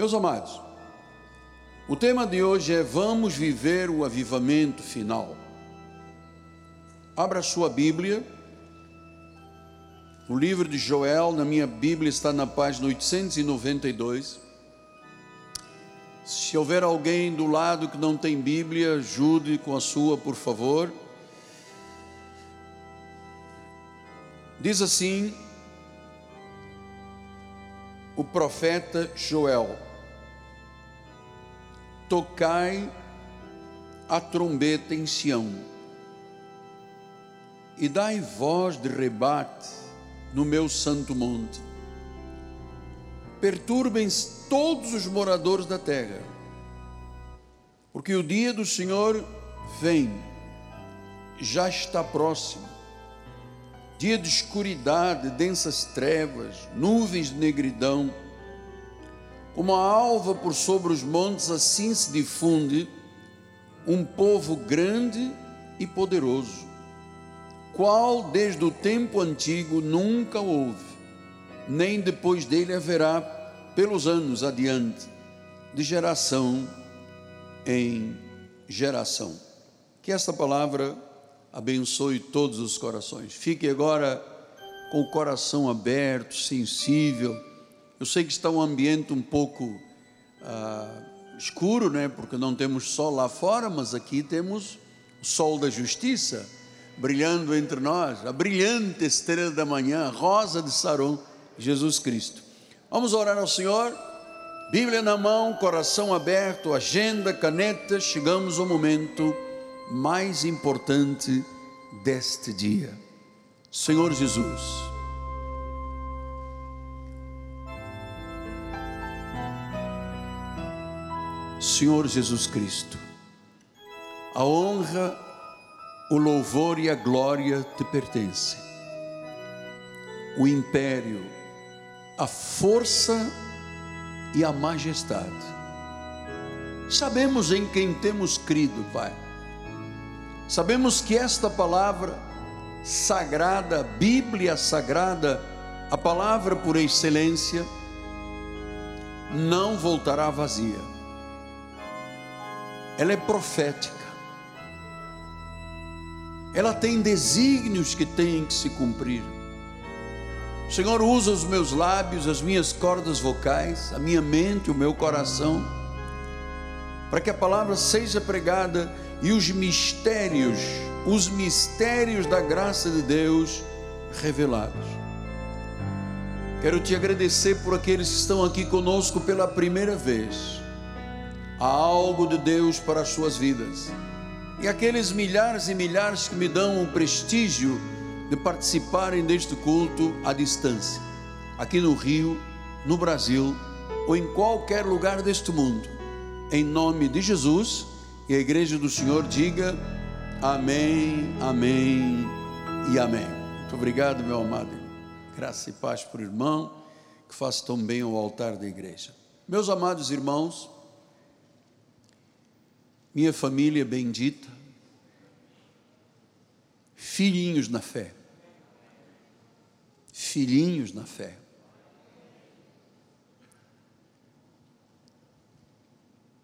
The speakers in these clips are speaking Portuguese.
Meus amados, o tema de hoje é Vamos viver o avivamento final. Abra sua Bíblia. O livro de Joel, na minha Bíblia, está na página 892. Se houver alguém do lado que não tem Bíblia, ajude com a sua, por favor. Diz assim o profeta Joel: Tocai a trombeta em Sião, e dai voz de rebate no meu santo monte perturbem-se todos os moradores da terra, porque o dia do Senhor vem, já está próximo. Dia de escuridade, densas trevas, nuvens de negridão, como a alva por sobre os montes, assim se difunde um povo grande e poderoso, qual desde o tempo antigo nunca houve nem depois dele haverá pelos anos adiante, de geração em geração. Que esta palavra abençoe todos os corações. Fique agora com o coração aberto, sensível. Eu sei que está um ambiente um pouco ah, escuro, né? Porque não temos sol lá fora, mas aqui temos o sol da justiça brilhando entre nós, a brilhante estrela da manhã, rosa de Saron Jesus Cristo. Vamos orar ao Senhor, Bíblia na mão, coração aberto, agenda, caneta, chegamos ao momento mais importante deste dia. Senhor Jesus, Senhor Jesus Cristo, a honra, o louvor e a glória te pertencem. O império, a força e a majestade. Sabemos em quem temos crido, Pai. Sabemos que esta palavra sagrada, Bíblia sagrada, a palavra por excelência, não voltará vazia. Ela é profética. Ela tem desígnios que têm que se cumprir. Senhor, usa os meus lábios, as minhas cordas vocais, a minha mente, o meu coração, para que a palavra seja pregada e os mistérios, os mistérios da graça de Deus revelados. Quero te agradecer por aqueles que estão aqui conosco pela primeira vez. Há algo de Deus para as suas vidas. E aqueles milhares e milhares que me dão o prestígio de participarem deste culto à distância, aqui no Rio, no Brasil ou em qualquer lugar deste mundo. Em nome de Jesus, e a igreja do Senhor diga amém, amém e amém. Muito obrigado, meu amado. Graça e paz por irmão, que faça tão bem ao altar da igreja. Meus amados irmãos, minha família bendita, filhinhos na fé filhinhos na fé.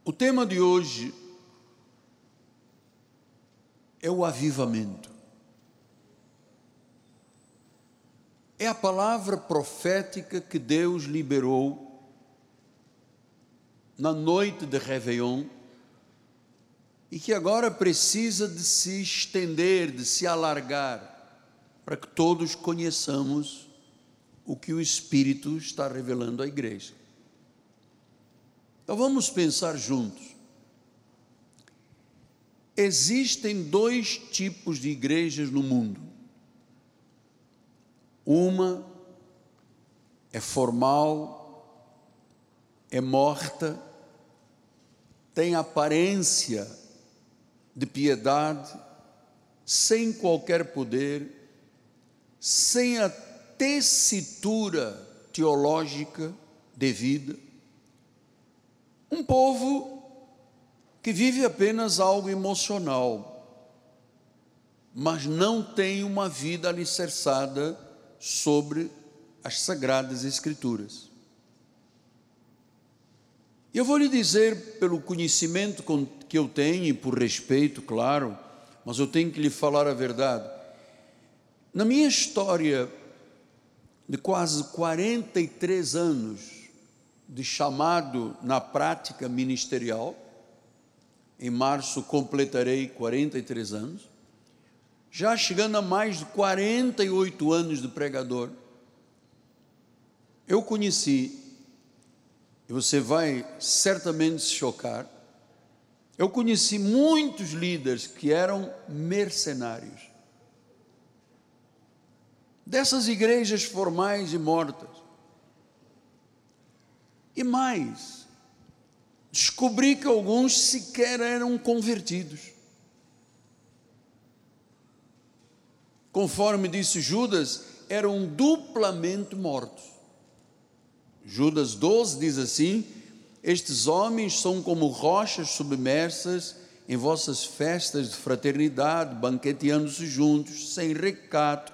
O tema de hoje é o avivamento. É a palavra profética que Deus liberou na noite de Réveillon e que agora precisa de se estender, de se alargar, para que todos conheçamos o que o Espírito está revelando à igreja. Então vamos pensar juntos. Existem dois tipos de igrejas no mundo. Uma é formal, é morta, tem aparência de piedade, sem qualquer poder, sem a tessitura teológica devida. Um povo que vive apenas algo emocional, mas não tem uma vida alicerçada sobre as sagradas Escrituras. Eu vou lhe dizer, pelo conhecimento que eu tenho e por respeito, claro, mas eu tenho que lhe falar a verdade. Na minha história de quase 43 anos de chamado na prática ministerial, em março completarei 43 anos, já chegando a mais de 48 anos de pregador, eu conheci, e você vai certamente se chocar, eu conheci muitos líderes que eram mercenários. Dessas igrejas formais e mortas. E mais, descobri que alguns sequer eram convertidos. Conforme disse Judas, eram duplamente mortos. Judas 12 diz assim: Estes homens são como rochas submersas em vossas festas de fraternidade, banqueteando-se juntos, sem recato,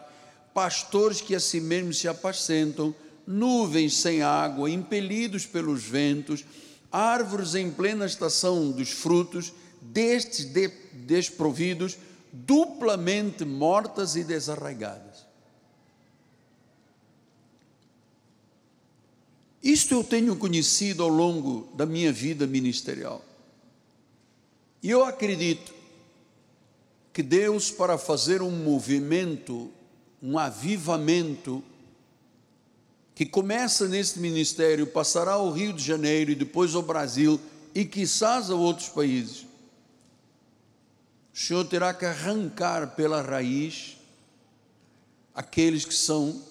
pastores que a si mesmos se apacentam, nuvens sem água, impelidos pelos ventos, árvores em plena estação dos frutos, destes de, desprovidos, duplamente mortas e desarraigadas. Isto eu tenho conhecido ao longo da minha vida ministerial. E eu acredito que Deus, para fazer um movimento, um avivamento, que começa neste ministério, passará ao Rio de Janeiro e depois ao Brasil e quizás a outros países. O Senhor terá que arrancar pela raiz aqueles que são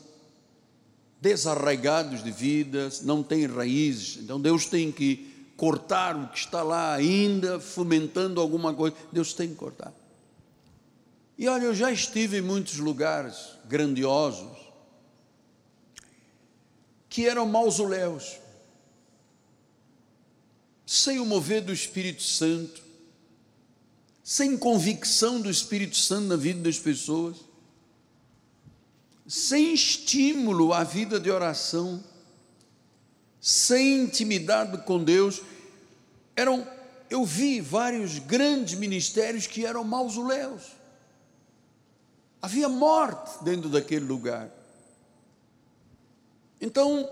desarraigados de vidas, não têm raízes. Então Deus tem que cortar o que está lá ainda, fomentando alguma coisa. Deus tem que cortar. E olha, eu já estive em muitos lugares grandiosos, que eram mausoléus, sem o mover do Espírito Santo, sem convicção do Espírito Santo na vida das pessoas, sem estímulo à vida de oração, sem intimidade com Deus, eram eu vi vários grandes ministérios que eram mausoléus. Havia morte dentro daquele lugar. Então,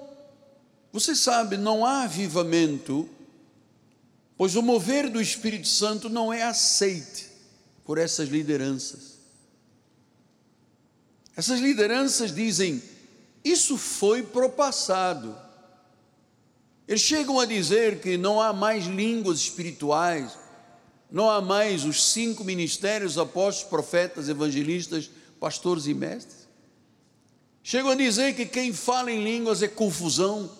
você sabe, não há avivamento, pois o mover do Espírito Santo não é aceite por essas lideranças. Essas lideranças dizem: isso foi propassado. Eles chegam a dizer que não há mais línguas espirituais, não há mais os cinco ministérios apóstolos, profetas, evangelistas, pastores e mestres. Chegam a dizer que quem fala em línguas é confusão.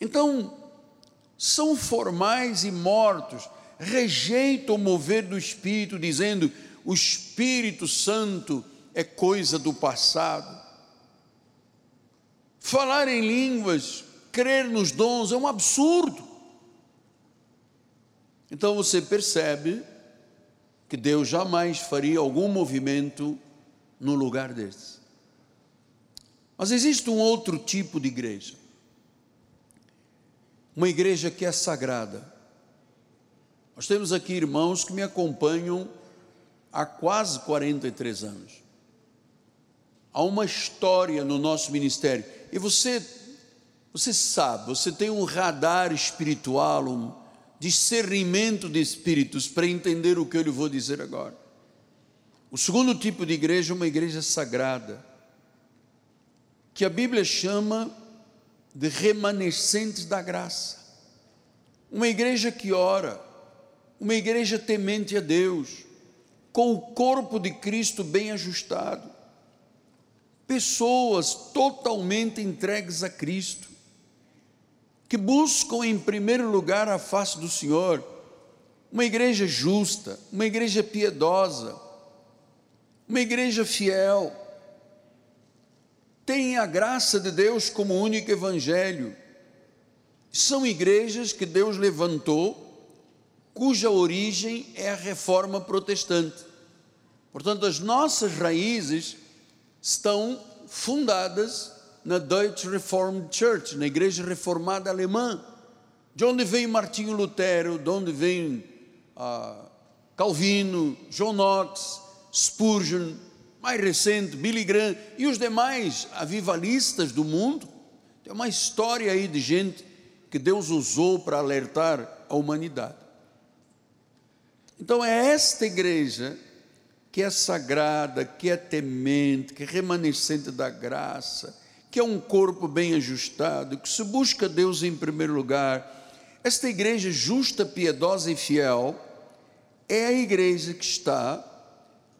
Então, são formais e mortos, rejeitam o mover do Espírito, dizendo: o Espírito Santo é coisa do passado. Falar em línguas, crer nos dons é um absurdo. Então você percebe que Deus jamais faria algum movimento no lugar desse. Mas existe um outro tipo de igreja. Uma igreja que é sagrada. Nós temos aqui irmãos que me acompanham há quase 43 anos. Há uma história no nosso ministério. E você, você sabe, você tem um radar espiritual, um discernimento de espíritos para entender o que eu lhe vou dizer agora. O segundo tipo de igreja é uma igreja sagrada que a Bíblia chama de remanescentes da graça. Uma igreja que ora, uma igreja temente a Deus, com o corpo de Cristo bem ajustado. Pessoas totalmente entregues a Cristo, que buscam em primeiro lugar a face do Senhor. Uma igreja justa, uma igreja piedosa, uma igreja fiel têm a graça de Deus como único evangelho. São igrejas que Deus levantou, cuja origem é a reforma protestante. Portanto, as nossas raízes estão fundadas na Deutsche Reformed Church, na igreja reformada alemã. de onde vem Martinho Lutero, de onde vem ah, Calvino, John Knox, Spurgeon, mais recente, Billy Graham e os demais avivalistas do mundo. Tem uma história aí de gente que Deus usou para alertar a humanidade. Então é esta igreja que é sagrada, que é temente, que é remanescente da graça, que é um corpo bem ajustado, que se busca Deus em primeiro lugar. Esta igreja justa, piedosa e fiel é a igreja que está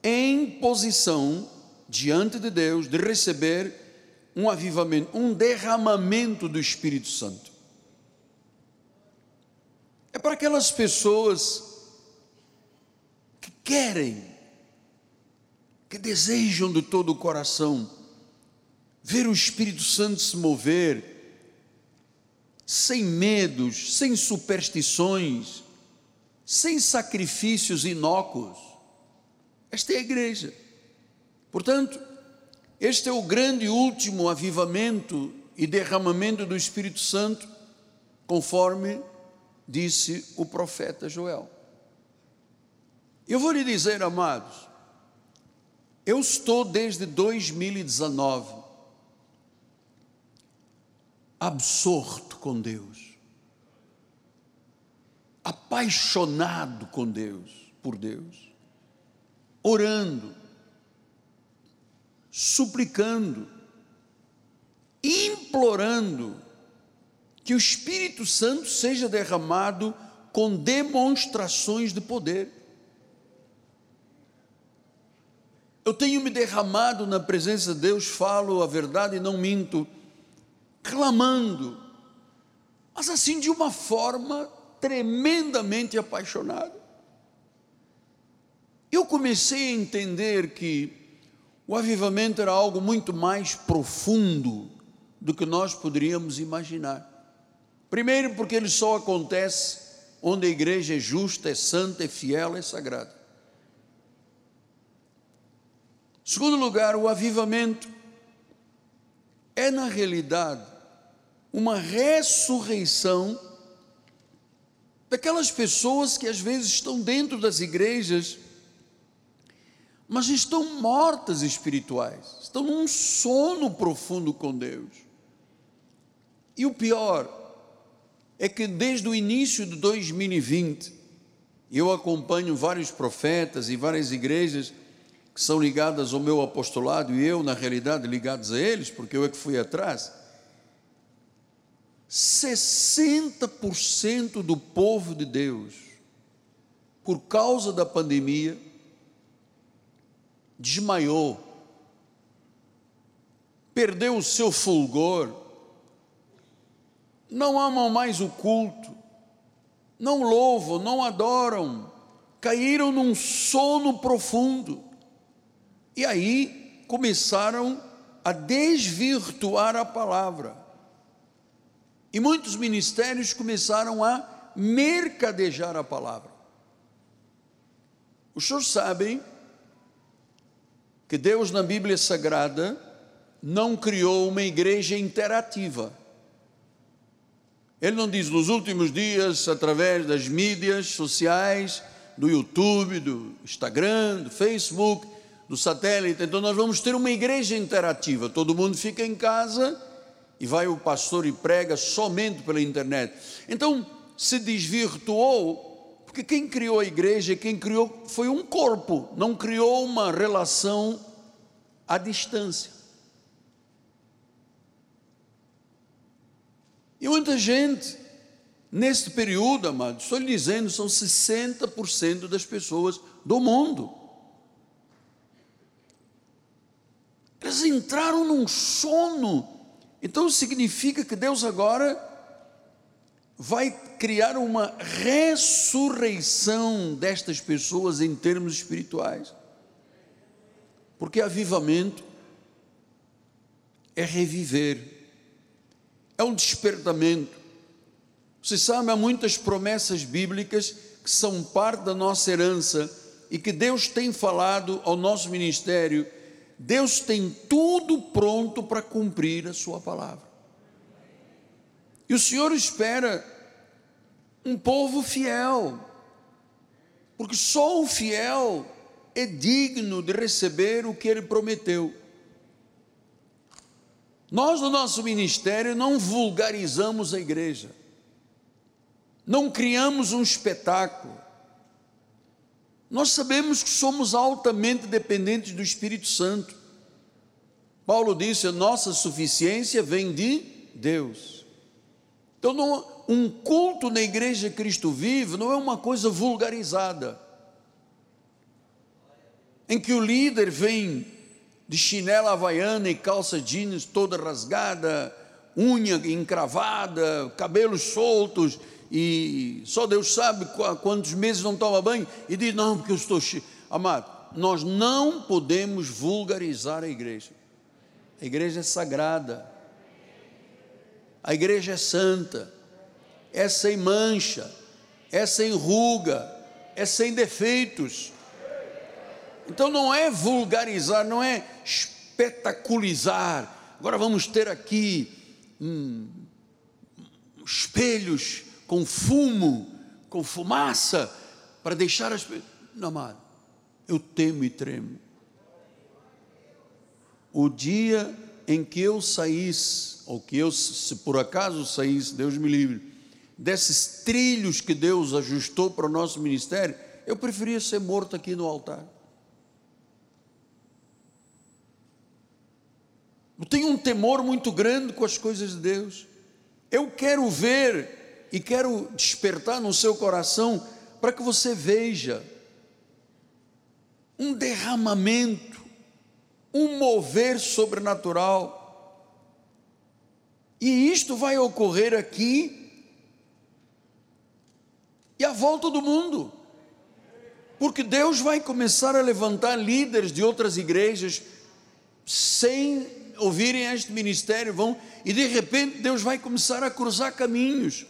em posição diante de Deus de receber um avivamento, um derramamento do Espírito Santo. É para aquelas pessoas que querem, que desejam de todo o coração ver o Espírito Santo se mover, sem medos, sem superstições, sem sacrifícios inócuos. Esta é a igreja. Portanto, este é o grande e último avivamento e derramamento do Espírito Santo, conforme disse o profeta Joel. Eu vou lhe dizer, amados, eu estou desde 2019 absorto com Deus, apaixonado com Deus, por Deus, orando, suplicando, implorando que o Espírito Santo seja derramado com demonstrações de poder. Eu tenho me derramado na presença de Deus, falo a verdade e não minto, clamando, mas assim de uma forma tremendamente apaixonada. Eu comecei a entender que o avivamento era algo muito mais profundo do que nós poderíamos imaginar. Primeiro, porque ele só acontece onde a igreja é justa, é santa, é fiel, é sagrada. Segundo lugar, o avivamento é, na realidade, uma ressurreição daquelas pessoas que às vezes estão dentro das igrejas, mas estão mortas espirituais, estão num sono profundo com Deus. E o pior, é que desde o início de 2020, eu acompanho vários profetas e várias igrejas que são ligadas ao meu apostolado e eu, na realidade, ligados a eles, porque eu é que fui atrás. 60% do povo de Deus, por causa da pandemia, desmaiou, perdeu o seu fulgor, não amam mais o culto, não louvam, não adoram, caíram num sono profundo. E aí começaram a desvirtuar a palavra. E muitos ministérios começaram a mercadejar a palavra. Os senhores sabem que Deus na Bíblia Sagrada não criou uma igreja interativa. Ele não diz nos últimos dias, através das mídias sociais, do YouTube, do Instagram, do Facebook, do satélite, então nós vamos ter uma igreja interativa. Todo mundo fica em casa e vai o pastor e prega somente pela internet. Então se desvirtuou, porque quem criou a igreja, quem criou foi um corpo, não criou uma relação à distância. E muita gente, neste período, amado, estou lhe dizendo, são 60% das pessoas do mundo. Elas entraram num sono. Então significa que Deus agora vai criar uma ressurreição destas pessoas em termos espirituais. Porque avivamento é reviver é um despertamento. Você sabe, há muitas promessas bíblicas que são parte da nossa herança e que Deus tem falado ao nosso ministério. Deus tem tudo pronto para cumprir a Sua palavra. E o Senhor espera um povo fiel, porque só o fiel é digno de receber o que ele prometeu. Nós, no nosso ministério, não vulgarizamos a igreja, não criamos um espetáculo. Nós sabemos que somos altamente dependentes do Espírito Santo. Paulo disse: a nossa suficiência vem de Deus. Então, não, um culto na igreja Cristo vive não é uma coisa vulgarizada, em que o líder vem de chinela havaiana e calça jeans toda rasgada, unha encravada, cabelos soltos, e só Deus sabe quantos meses não toma banho, e diz: Não, porque eu estou. Amado, nós não podemos vulgarizar a igreja. A igreja é sagrada, a igreja é santa, é sem mancha, é sem ruga, é sem defeitos. Então não é vulgarizar, não é espetaculizar. Agora vamos ter aqui hum, espelhos com fumo, com fumaça, para deixar as pessoas. Não, amado, eu temo e tremo. O dia em que eu saísse, ou que eu, se por acaso saísse, Deus me livre, desses trilhos que Deus ajustou para o nosso ministério, eu preferia ser morto aqui no altar. Eu tenho um temor muito grande com as coisas de Deus. Eu quero ver e quero despertar no seu coração para que você veja um derramamento, um mover sobrenatural. E isto vai ocorrer aqui e à volta do mundo. Porque Deus vai começar a levantar líderes de outras igrejas sem ouvirem este ministério, vão, e de repente Deus vai começar a cruzar caminhos.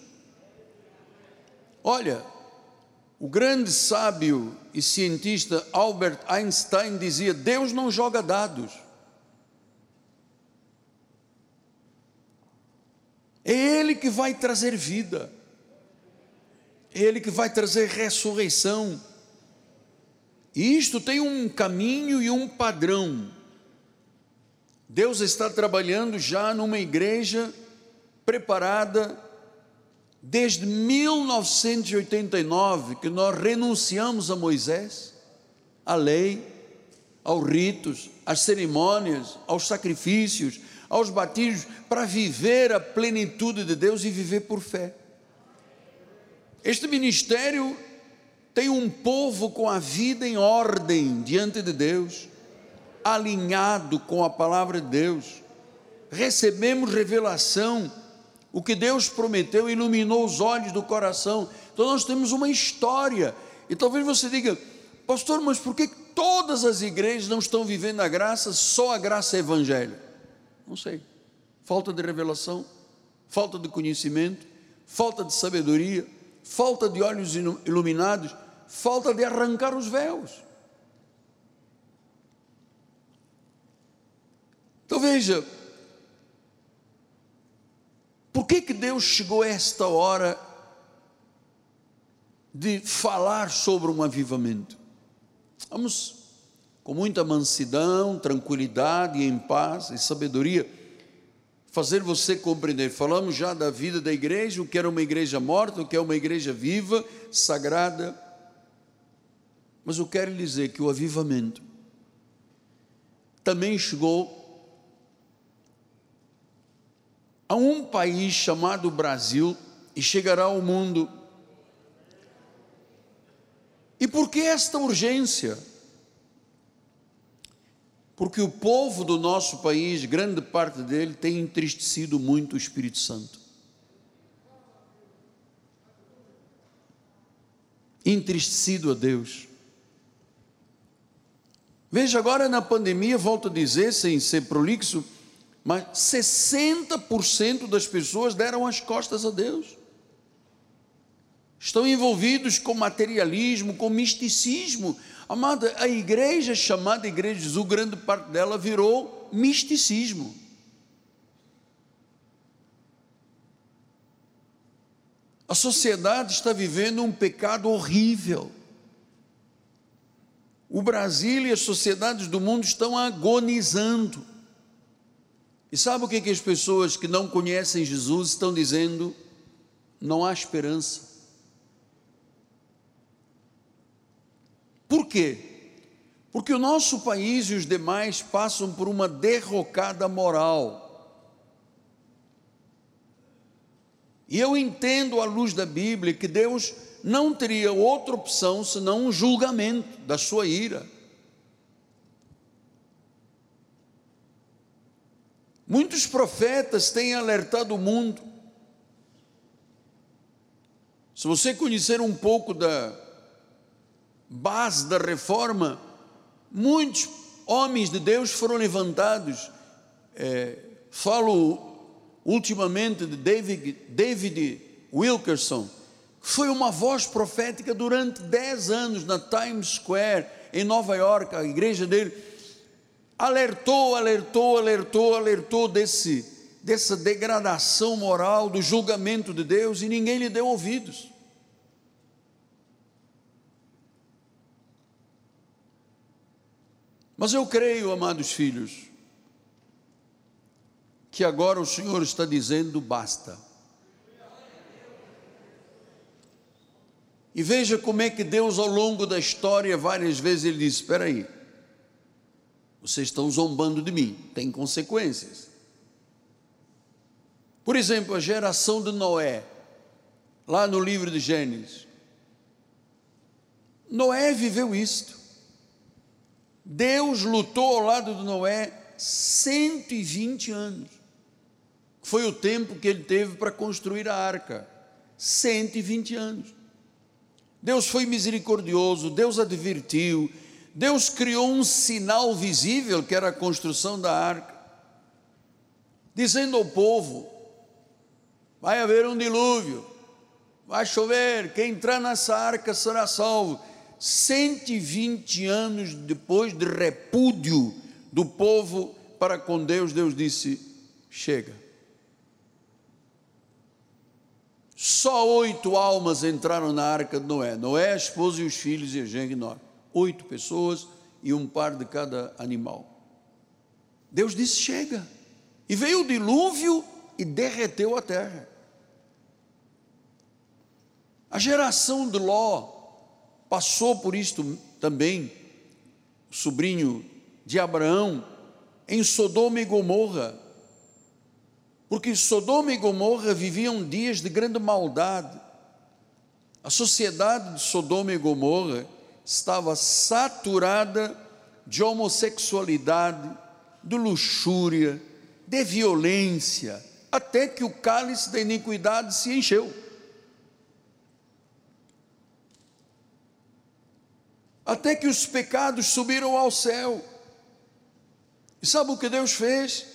Olha, o grande sábio e cientista Albert Einstein dizia: Deus não joga dados. É Ele que vai trazer vida, é Ele que vai trazer ressurreição. E isto tem um caminho e um padrão. Deus está trabalhando já numa igreja preparada desde 1989, que nós renunciamos a Moisés, à lei, aos ritos, às cerimônias, aos sacrifícios, aos batismos, para viver a plenitude de Deus e viver por fé. Este ministério tem um povo com a vida em ordem diante de Deus alinhado com a palavra de Deus, recebemos revelação, o que Deus prometeu iluminou os olhos do coração. Então nós temos uma história. E talvez você diga, pastor, mas por que todas as igrejas não estão vivendo a graça, só a graça é evangelho? Não sei. Falta de revelação, falta de conhecimento, falta de sabedoria, falta de olhos iluminados, falta de arrancar os véus. Então veja, por que, que Deus chegou a esta hora de falar sobre um avivamento? Vamos, com muita mansidão, tranquilidade, em paz e sabedoria, fazer você compreender. Falamos já da vida da igreja, o que era uma igreja morta, o que é uma igreja viva, sagrada. Mas eu quero lhe dizer que o avivamento também chegou a um país chamado Brasil e chegará ao mundo. E por que esta urgência? Porque o povo do nosso país, grande parte dele, tem entristecido muito o Espírito Santo. Entristecido a Deus. Veja agora na pandemia, volto a dizer, sem ser prolixo, mas 60% das pessoas deram as costas a Deus. Estão envolvidos com materialismo, com misticismo. Amada, a igreja chamada Igreja de Jesus, grande parte dela virou misticismo. A sociedade está vivendo um pecado horrível. O Brasil e as sociedades do mundo estão agonizando. E sabe o que, que as pessoas que não conhecem Jesus estão dizendo? Não há esperança. Por quê? Porque o nosso país e os demais passam por uma derrocada moral. E eu entendo à luz da Bíblia que Deus não teria outra opção senão um julgamento da sua ira. Muitos profetas têm alertado o mundo. Se você conhecer um pouco da base da reforma, muitos homens de Deus foram levantados. É, falo ultimamente de David, David Wilkerson, que foi uma voz profética durante 10 anos na Times Square, em Nova York, a igreja dele, alertou, alertou, alertou, alertou desse, dessa degradação moral, do julgamento de Deus, e ninguém lhe deu ouvidos. Mas eu creio, amados filhos, que agora o Senhor está dizendo basta. E veja como é que Deus, ao longo da história, várias vezes ele diz: Espera aí, vocês estão zombando de mim, tem consequências. Por exemplo, a geração de Noé, lá no livro de Gênesis. Noé viveu isto. Deus lutou ao lado de Noé 120 anos. Foi o tempo que ele teve para construir a arca 120 anos. Deus foi misericordioso, Deus advertiu, Deus criou um sinal visível, que era a construção da arca, dizendo ao povo: vai haver um dilúvio, vai chover, quem entrar nessa arca será salvo. 120 anos depois de repúdio do povo para com Deus, Deus disse: chega. Só oito almas entraram na arca de Noé: Noé, a esposa e os filhos e a Gengnor. Oito pessoas e um par de cada animal. Deus disse: chega. E veio o dilúvio e derreteu a terra. A geração de Ló passou por isto também, o sobrinho de Abraão, em Sodoma e Gomorra porque Sodoma e Gomorra viviam dias de grande maldade. A sociedade de Sodoma e Gomorra estava saturada de homossexualidade, de luxúria, de violência, até que o cálice da iniquidade se encheu. Até que os pecados subiram ao céu. E sabe o que Deus fez?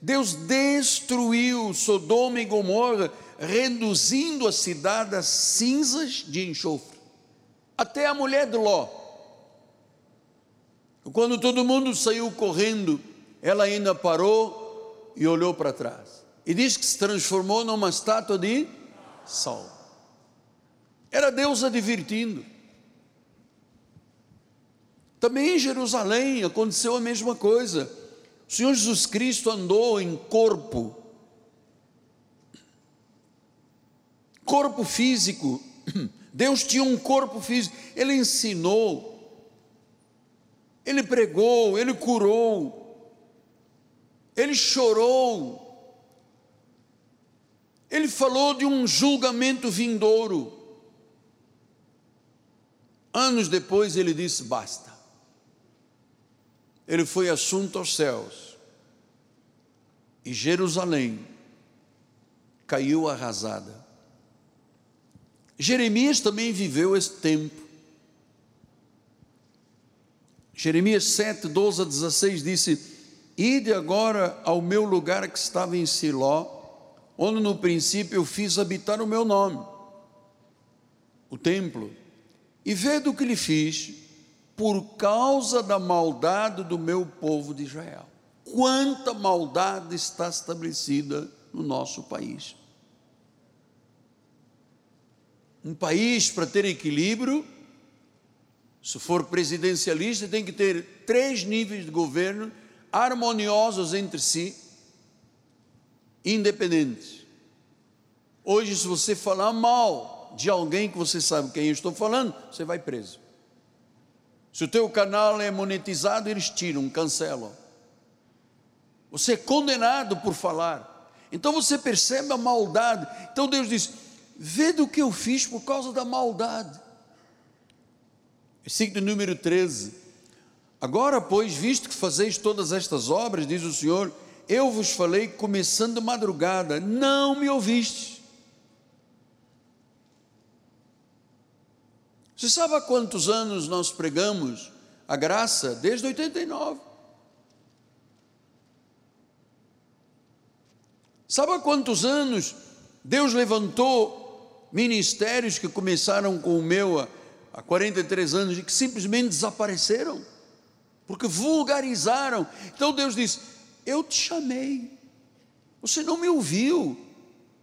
Deus destruiu Sodoma e Gomorra, reduzindo a cidade a cinzas de enxofre. Até a mulher de Ló. Quando todo mundo saiu correndo, ela ainda parou e olhou para trás. E diz que se transformou numa estátua de sal. Era Deus advertindo. Também em Jerusalém aconteceu a mesma coisa. O Senhor Jesus Cristo andou em corpo, corpo físico. Deus tinha um corpo físico, Ele ensinou, Ele pregou, Ele curou, Ele chorou, Ele falou de um julgamento vindouro. Anos depois ele disse: basta ele foi assunto aos céus. E Jerusalém caiu arrasada. Jeremias também viveu esse tempo. Jeremias 7, 12 a 16 disse: Ide agora ao meu lugar que estava em Siló, onde no princípio eu fiz habitar o meu nome, o templo, e vede o que lhe fiz, por causa da maldade do meu povo de Israel. Quanta maldade está estabelecida no nosso país. Um país, para ter equilíbrio, se for presidencialista, tem que ter três níveis de governo harmoniosos entre si, independentes. Hoje, se você falar mal de alguém que você sabe quem eu estou falando, você vai preso. Se o teu canal é monetizado, eles tiram, cancelam. Você é condenado por falar. Então você percebe a maldade. Então Deus diz: Vê do que eu fiz por causa da maldade. Versículo número 13. Agora, pois, visto que fazeis todas estas obras, diz o Senhor, eu vos falei começando madrugada, não me ouviste. Você sabe há quantos anos nós pregamos a graça? Desde 89. Sabe há quantos anos Deus levantou ministérios que começaram com o meu há 43 anos e que simplesmente desapareceram, porque vulgarizaram. Então Deus disse: Eu te chamei, você não me ouviu,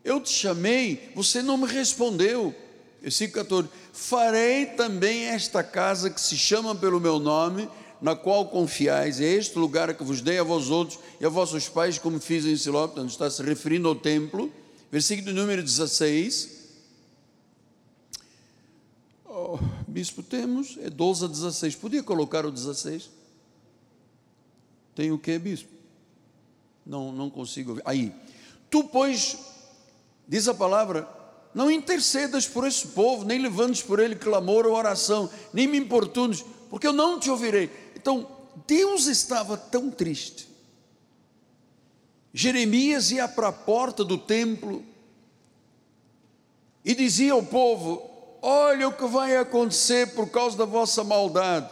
eu te chamei, você não me respondeu. Versículo 14: Farei também esta casa que se chama pelo meu nome, na qual confiais, é este lugar que vos dei a vós outros e a vossos pais, como fiz em Siló, portanto está se referindo ao templo, versículo número 16, oh, bispo, temos, é 12 a 16, podia colocar o 16? Tem o que, bispo? Não, não consigo ver, aí, tu pois, diz a palavra, não intercedas por esse povo, nem levantes por ele clamor ou oração, nem me importunes, porque eu não te ouvirei. Então, Deus estava tão triste. Jeremias ia para a porta do templo e dizia ao povo: Olha o que vai acontecer por causa da vossa maldade.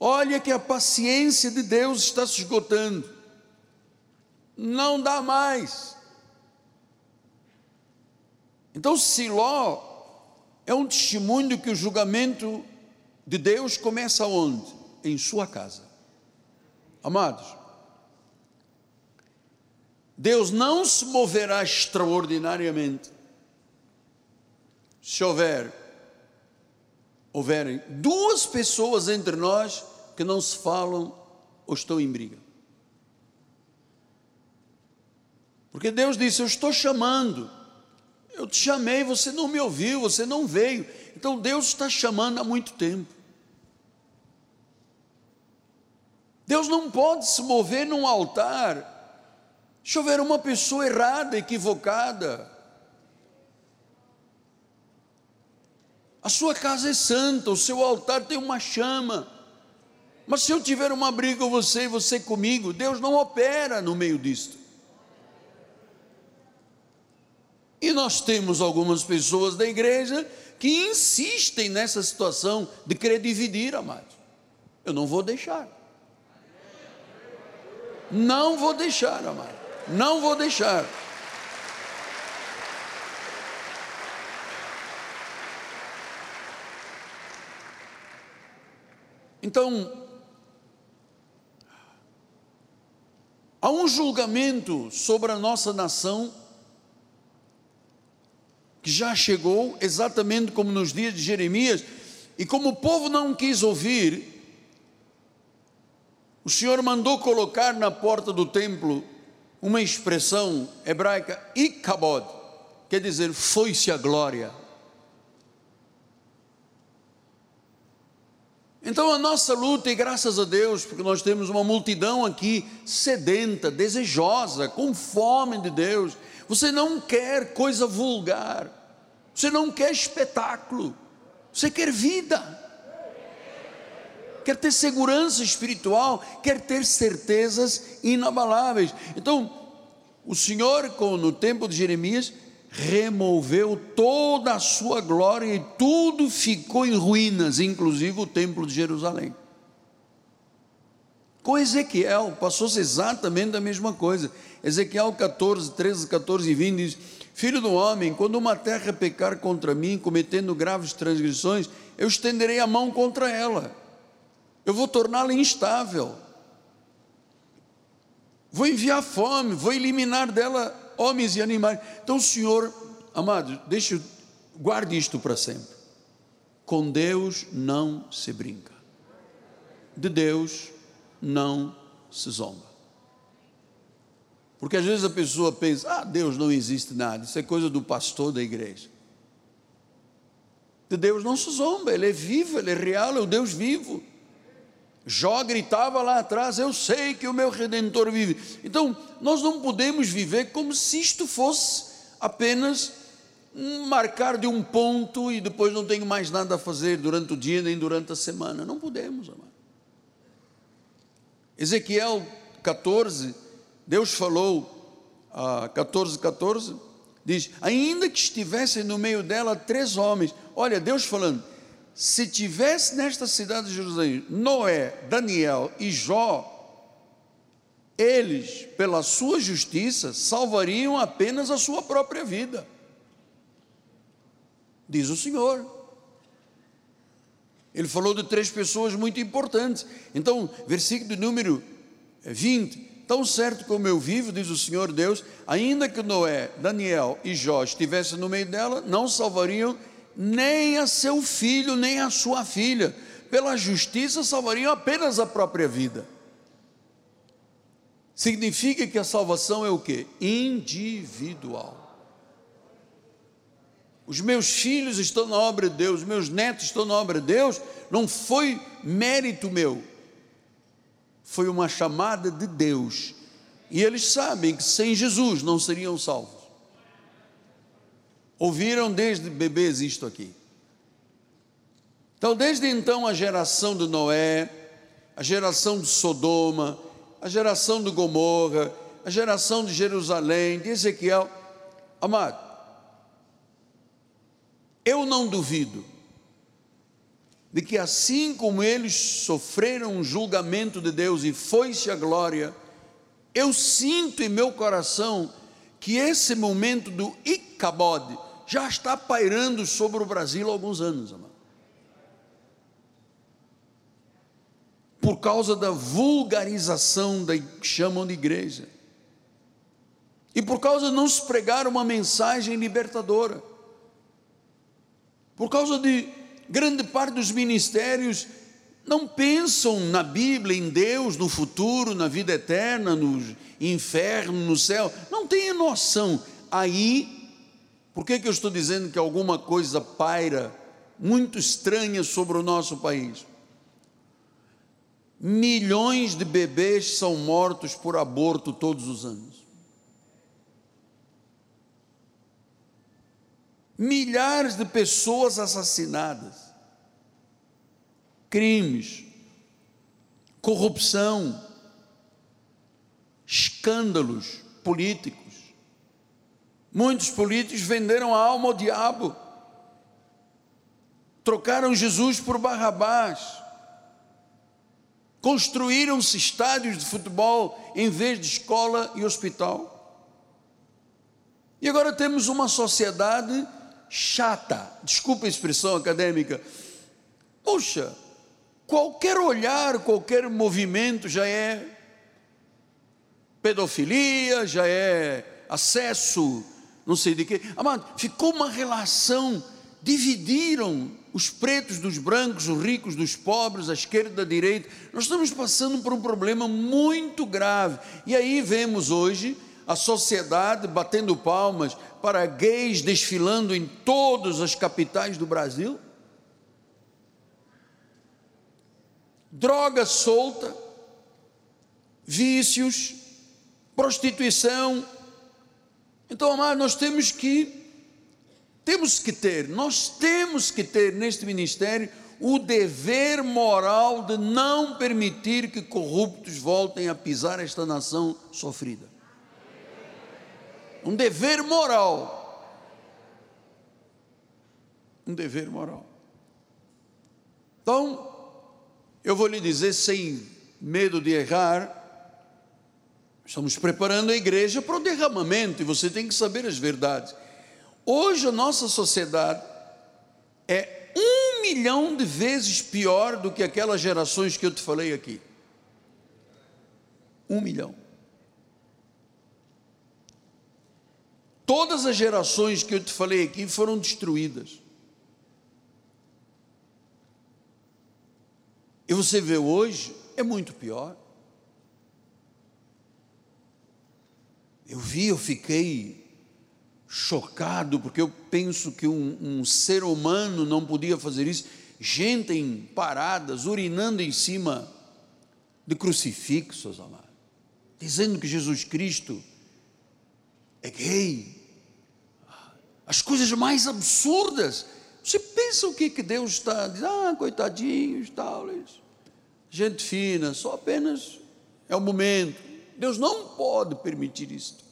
Olha que a paciência de Deus está se esgotando. Não dá mais. Então, Siló é um testemunho que o julgamento de Deus começa onde? Em sua casa. Amados, Deus não se moverá extraordinariamente se houver houverem duas pessoas entre nós que não se falam ou estão em briga. Porque Deus disse: Eu estou chamando, eu te chamei, você não me ouviu, você não veio. Então Deus está chamando há muito tempo. Deus não pode se mover num altar se houver uma pessoa errada, equivocada. A sua casa é santa, o seu altar tem uma chama. Mas se eu tiver uma briga com você e você comigo, Deus não opera no meio disto. E nós temos algumas pessoas da igreja que insistem nessa situação de querer dividir, amados. Eu não vou deixar. Não vou deixar, amado. Não vou deixar. Então, há um julgamento sobre a nossa nação que já chegou, exatamente como nos dias de Jeremias, e como o povo não quis ouvir, o Senhor mandou colocar na porta do templo uma expressão hebraica, ikabod, quer dizer, foi-se a glória. Então a nossa luta, e graças a Deus, porque nós temos uma multidão aqui sedenta, desejosa, com fome de Deus. Você não quer coisa vulgar, você não quer espetáculo, você quer vida quer ter segurança espiritual, quer ter certezas inabaláveis. Então, o Senhor, no tempo de Jeremias, removeu toda a sua glória e tudo ficou em ruínas, inclusive o templo de Jerusalém. Com Ezequiel, passou-se exatamente a mesma coisa. Ezequiel 14, 13, 14 e 20 diz: Filho do homem, quando uma terra pecar contra mim, cometendo graves transgressões, eu estenderei a mão contra ela eu vou torná-la instável. Vou enviar fome, vou eliminar dela homens e animais. Então Senhor amado, deixa, guarde isto para sempre. Com Deus não se brinca. De Deus não se zomba. Porque às vezes a pessoa pensa: ah, Deus não existe nada, isso é coisa do pastor da igreja. De Deus não se zomba, Ele é vivo, Ele é real, é o Deus vivo. Jó gritava lá atrás: Eu sei que o meu redentor vive. Então, nós não podemos viver como se isto fosse apenas marcar de um ponto e depois não tenho mais nada a fazer durante o dia nem durante a semana. Não podemos, amado. Ezequiel 14, Deus falou, a 14, 14, diz: Ainda que estivessem no meio dela três homens, olha, Deus falando, se tivesse nesta cidade de Jerusalém Noé, Daniel e Jó, eles, pela sua justiça, salvariam apenas a sua própria vida diz o Senhor. Ele falou de três pessoas muito importantes. Então, versículo número 20: Tão certo como eu vivo, diz o Senhor Deus, ainda que Noé, Daniel e Jó estivessem no meio dela, não salvariam nem a seu filho, nem a sua filha. Pela justiça, salvariam apenas a própria vida. Significa que a salvação é o que? Individual. Os meus filhos estão na obra de Deus, meus netos estão na obra de Deus, não foi mérito meu, foi uma chamada de Deus. E eles sabem que sem Jesus não seriam salvos. Ouviram desde bebês isto aqui. Então, desde então, a geração de Noé, a geração de Sodoma, a geração de Gomorra, a geração de Jerusalém, de Ezequiel, amado, eu não duvido de que assim como eles sofreram um julgamento de Deus e foi-se a glória, eu sinto em meu coração que esse momento do Icabod já está pairando sobre o Brasil há alguns anos, amado. Por causa da vulgarização da que chamam de igreja. E por causa de não se pregar uma mensagem libertadora por causa de grande parte dos ministérios não pensam na Bíblia, em Deus, no futuro, na vida eterna, no inferno, no céu, não têm noção. Aí, por que, que eu estou dizendo que alguma coisa paira muito estranha sobre o nosso país? Milhões de bebês são mortos por aborto todos os anos. milhares de pessoas assassinadas, crimes, corrupção, escândalos políticos. Muitos políticos venderam a alma ao diabo, trocaram Jesus por Barrabás, construíram-se estádios de futebol em vez de escola e hospital. E agora temos uma sociedade chata, desculpa a expressão acadêmica. Poxa, qualquer olhar, qualquer movimento já é pedofilia, já é acesso, não sei de quê. Amado, ficou uma relação, dividiram os pretos dos brancos, os ricos dos pobres, a esquerda da direita. Nós estamos passando por um problema muito grave. E aí vemos hoje a sociedade batendo palmas para gays desfilando em todas as capitais do Brasil? Droga solta, vícios, prostituição. Então, amado, nós temos que temos que ter, nós temos que ter neste ministério o dever moral de não permitir que corruptos voltem a pisar esta nação sofrida um dever moral. Um dever moral. Então, eu vou lhe dizer sem medo de errar, estamos preparando a igreja para o derramamento e você tem que saber as verdades. Hoje a nossa sociedade é um milhão de vezes pior do que aquelas gerações que eu te falei aqui. Um milhão. Todas as gerações que eu te falei aqui foram destruídas. E você vê hoje, é muito pior. Eu vi, eu fiquei chocado, porque eu penso que um, um, ser humano não podia fazer isso. Gente em paradas, urinando em cima de crucifixos, amados, dizendo que Jesus Cristo é gay. As coisas mais absurdas. Você pensa o que, que Deus está dizendo? Ah, coitadinhos, tal. Gente fina, só apenas é o momento. Deus não pode permitir isto.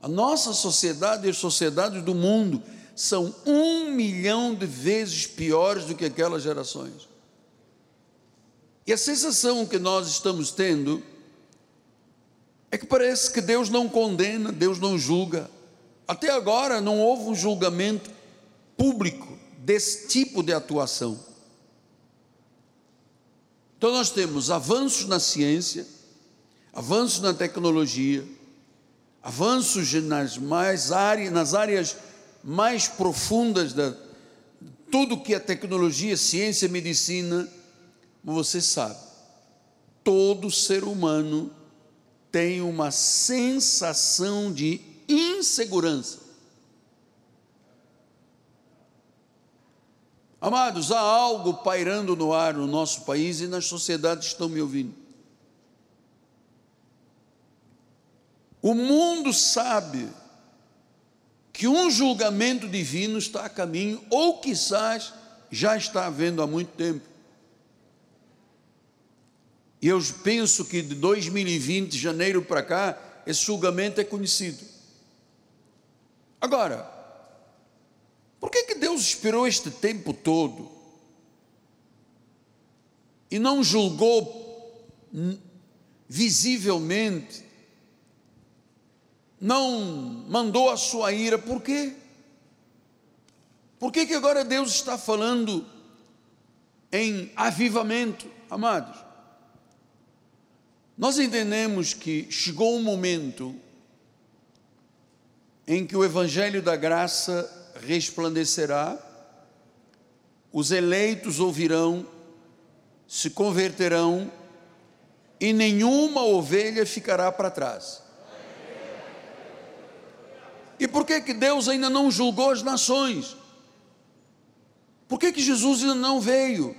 A nossa sociedade e as sociedades do mundo são um milhão de vezes piores do que aquelas gerações. E a sensação que nós estamos tendo é que parece que Deus não condena, Deus não julga. Até agora não houve um julgamento público desse tipo de atuação. Então nós temos avanços na ciência, avanços na tecnologia, avanços nas mais áreas, nas áreas mais profundas da tudo que a tecnologia, ciência, medicina, você sabe, todo ser humano tem uma sensação de insegurança. Amados, há algo pairando no ar no nosso país e nas sociedades estão me ouvindo. O mundo sabe que um julgamento divino está a caminho, ou quizás já está havendo há muito tempo. E eu penso que de 2020, janeiro para cá, esse julgamento é conhecido. Agora, por que, que Deus esperou este tempo todo e não julgou visivelmente, não mandou a sua ira? Por quê? Por que, que agora Deus está falando em avivamento, amados? Nós entendemos que chegou um momento em que o Evangelho da Graça resplandecerá, os eleitos ouvirão, se converterão e nenhuma ovelha ficará para trás. E por que, que Deus ainda não julgou as nações? Por que, que Jesus ainda não veio?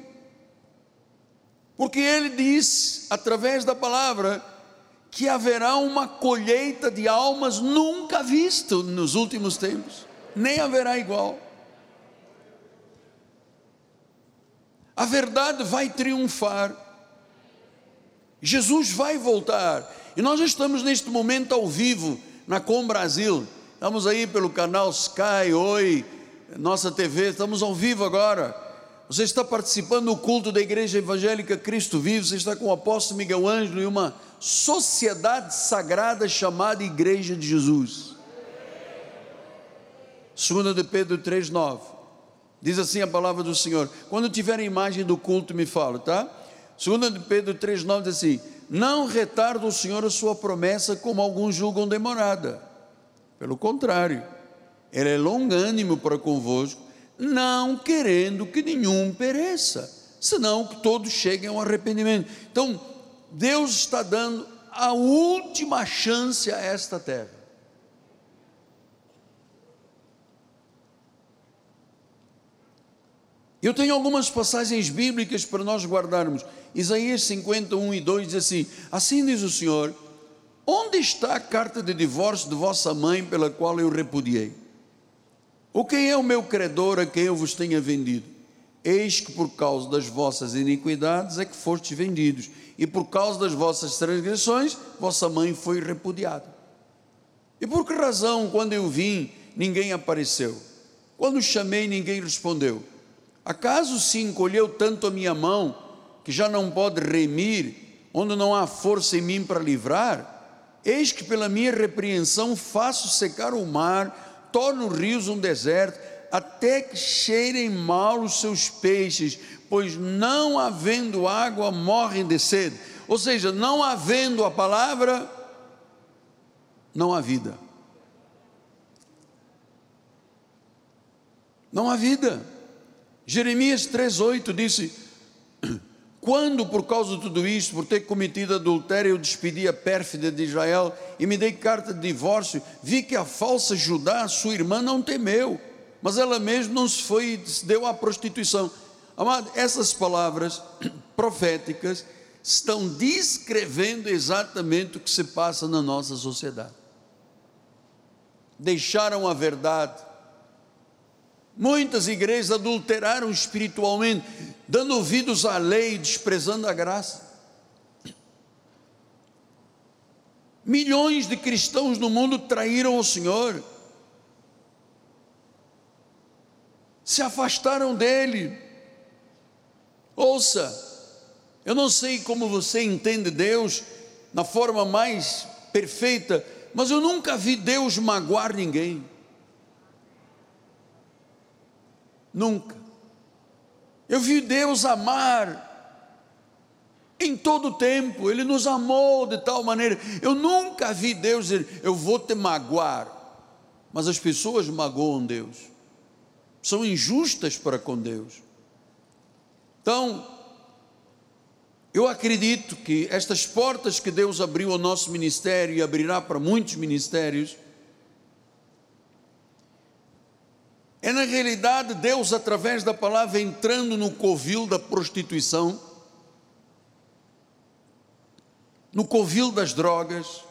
Porque ele diz, através da palavra, que haverá uma colheita de almas nunca vista nos últimos tempos, nem haverá igual. A verdade vai triunfar, Jesus vai voltar, e nós estamos neste momento ao vivo na Com Brasil, estamos aí pelo canal Sky, Oi, nossa TV, estamos ao vivo agora você está participando do culto da Igreja Evangélica Cristo Vivo, você está com o apóstolo Miguel Ângelo e uma sociedade sagrada chamada Igreja de Jesus. 2 de Pedro 3,9. Diz assim a palavra do Senhor. Quando tiver a imagem do culto, me fala, tá? 2 de Pedro 3,9 diz assim: Não retarda o Senhor a sua promessa, como alguns julgam demorada. Pelo contrário, Ele é longânimo para convosco não querendo que nenhum pereça, senão que todos cheguem ao arrependimento. Então, Deus está dando a última chance a esta terra. Eu tenho algumas passagens bíblicas para nós guardarmos. Isaías 51 e 2 diz assim: Assim diz o Senhor: Onde está a carta de divórcio de vossa mãe pela qual eu repudiei? O quem é o meu credor a quem eu vos tenha vendido? Eis que por causa das vossas iniquidades é que fostes vendidos, e por causa das vossas transgressões, vossa mãe foi repudiada. E por que razão, quando eu vim, ninguém apareceu? Quando chamei, ninguém respondeu? Acaso se encolheu tanto a minha mão, que já não pode remir, onde não há força em mim para livrar? Eis que pela minha repreensão faço secar o mar, torno os rios um deserto, até que cheirem mal os seus peixes, pois não havendo água morrem de sede. Ou seja, não havendo a palavra, não há vida. Não há vida. Jeremias 3,8 disse: quando, por causa de tudo isto, por ter cometido adultério, eu despedi a pérfida de Israel e me dei carta de divórcio, vi que a falsa Judá, sua irmã, não temeu, mas ela mesma não se foi, se deu à prostituição. Amado, essas palavras proféticas estão descrevendo exatamente o que se passa na nossa sociedade. Deixaram a verdade. Muitas igrejas adulteraram espiritualmente, dando ouvidos à lei, desprezando a graça. Milhões de cristãos no mundo traíram o Senhor, se afastaram dele. Ouça, eu não sei como você entende Deus na forma mais perfeita, mas eu nunca vi Deus magoar ninguém. Nunca. Eu vi Deus amar em todo o tempo, Ele nos amou de tal maneira. Eu nunca vi Deus dizer, eu vou te magoar. Mas as pessoas magoam Deus, são injustas para com Deus. Então, eu acredito que estas portas que Deus abriu ao nosso ministério e abrirá para muitos ministérios, é na realidade Deus, através da palavra, entrando no covil da prostituição, no covil das drogas,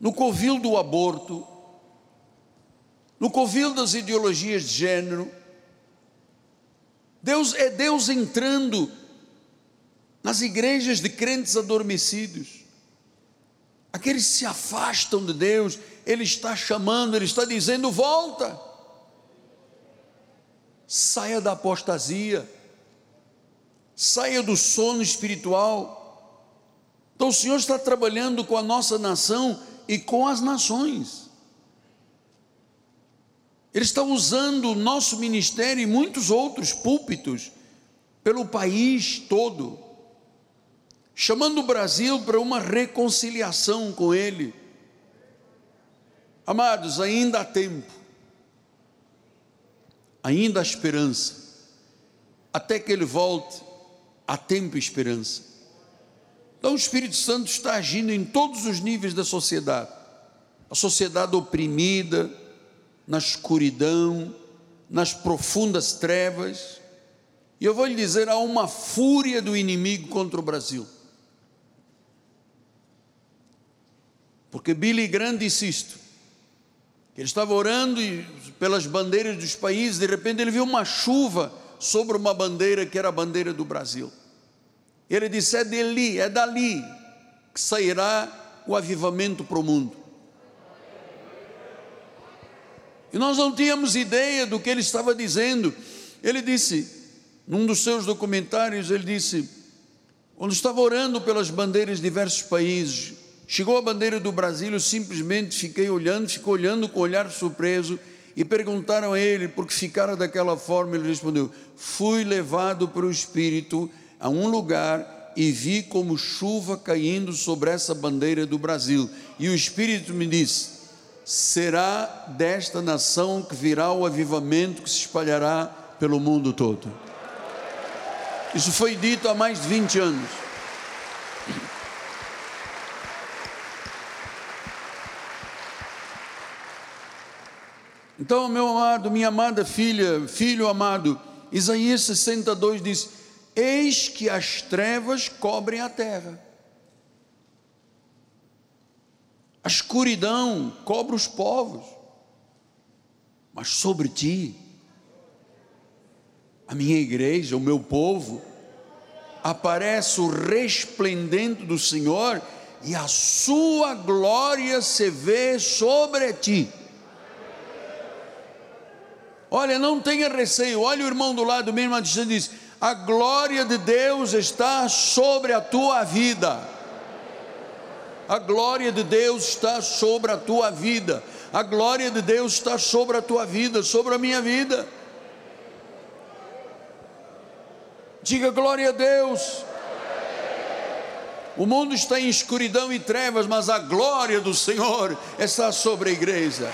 no covil do aborto, no covil das ideologias de gênero. Deus é Deus entrando nas igrejas de crentes adormecidos, aqueles que se afastam de Deus, Ele está chamando, Ele está dizendo: volta, saia da apostasia, saia do sono espiritual. Então o Senhor está trabalhando com a nossa nação e com as nações. Ele está usando o nosso ministério e muitos outros púlpitos pelo país todo chamando o Brasil para uma reconciliação com Ele. Amados, ainda há tempo, ainda há esperança, até que Ele volte, há tempo e esperança. Então o Espírito Santo está agindo em todos os níveis da sociedade, a sociedade oprimida, na escuridão, nas profundas trevas, e eu vou lhe dizer: há uma fúria do inimigo contra o Brasil. Porque Billy Graham disse isto. Ele estava orando pelas bandeiras dos países, de repente ele viu uma chuva sobre uma bandeira que era a bandeira do Brasil. Ele disse: É dali, é dali que sairá o avivamento para o mundo. E nós não tínhamos ideia do que ele estava dizendo. Ele disse, num dos seus documentários, ele disse, quando estava orando pelas bandeiras de diversos países, Chegou a bandeira do Brasil, eu simplesmente fiquei olhando, ficou olhando com olhar surpreso e perguntaram a ele por que ficara daquela forma. Ele respondeu: Fui levado pelo Espírito a um lugar e vi como chuva caindo sobre essa bandeira do Brasil. E o Espírito me disse: Será desta nação que virá o avivamento que se espalhará pelo mundo todo. Isso foi dito há mais de 20 anos. Então, meu amado, minha amada filha, filho amado, Isaías 62 diz: Eis que as trevas cobrem a terra, a escuridão cobre os povos, mas sobre ti, a minha igreja, o meu povo, aparece o resplendente do Senhor e a sua glória se vê sobre ti. Olha, não tenha receio. Olha o irmão do lado mesmo e diz: A glória de Deus está sobre a tua vida. A glória de Deus está sobre a tua vida. A glória de Deus está sobre a tua vida, sobre a minha vida. Diga glória a Deus. O mundo está em escuridão e trevas, mas a glória do Senhor está sobre a igreja.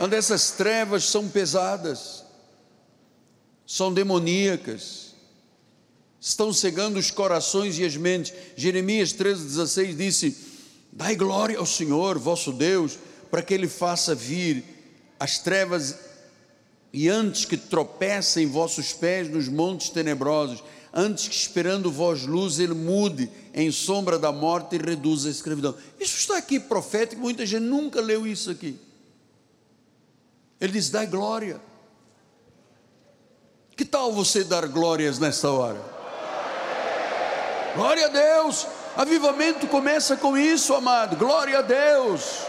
Onde essas trevas são pesadas, são demoníacas, estão cegando os corações e as mentes. Jeremias 13,16 disse: Dai glória ao Senhor, vosso Deus, para que Ele faça vir as trevas e antes que tropecem vossos pés nos montes tenebrosos, antes que esperando vós luz, ele mude em sombra da morte e reduza a escravidão. Isso está aqui profético, muita gente nunca leu isso aqui. Ele diz: dai glória. Que tal você dar glórias nesta hora? Glória a Deus. Avivamento começa com isso, amado. Glória a Deus.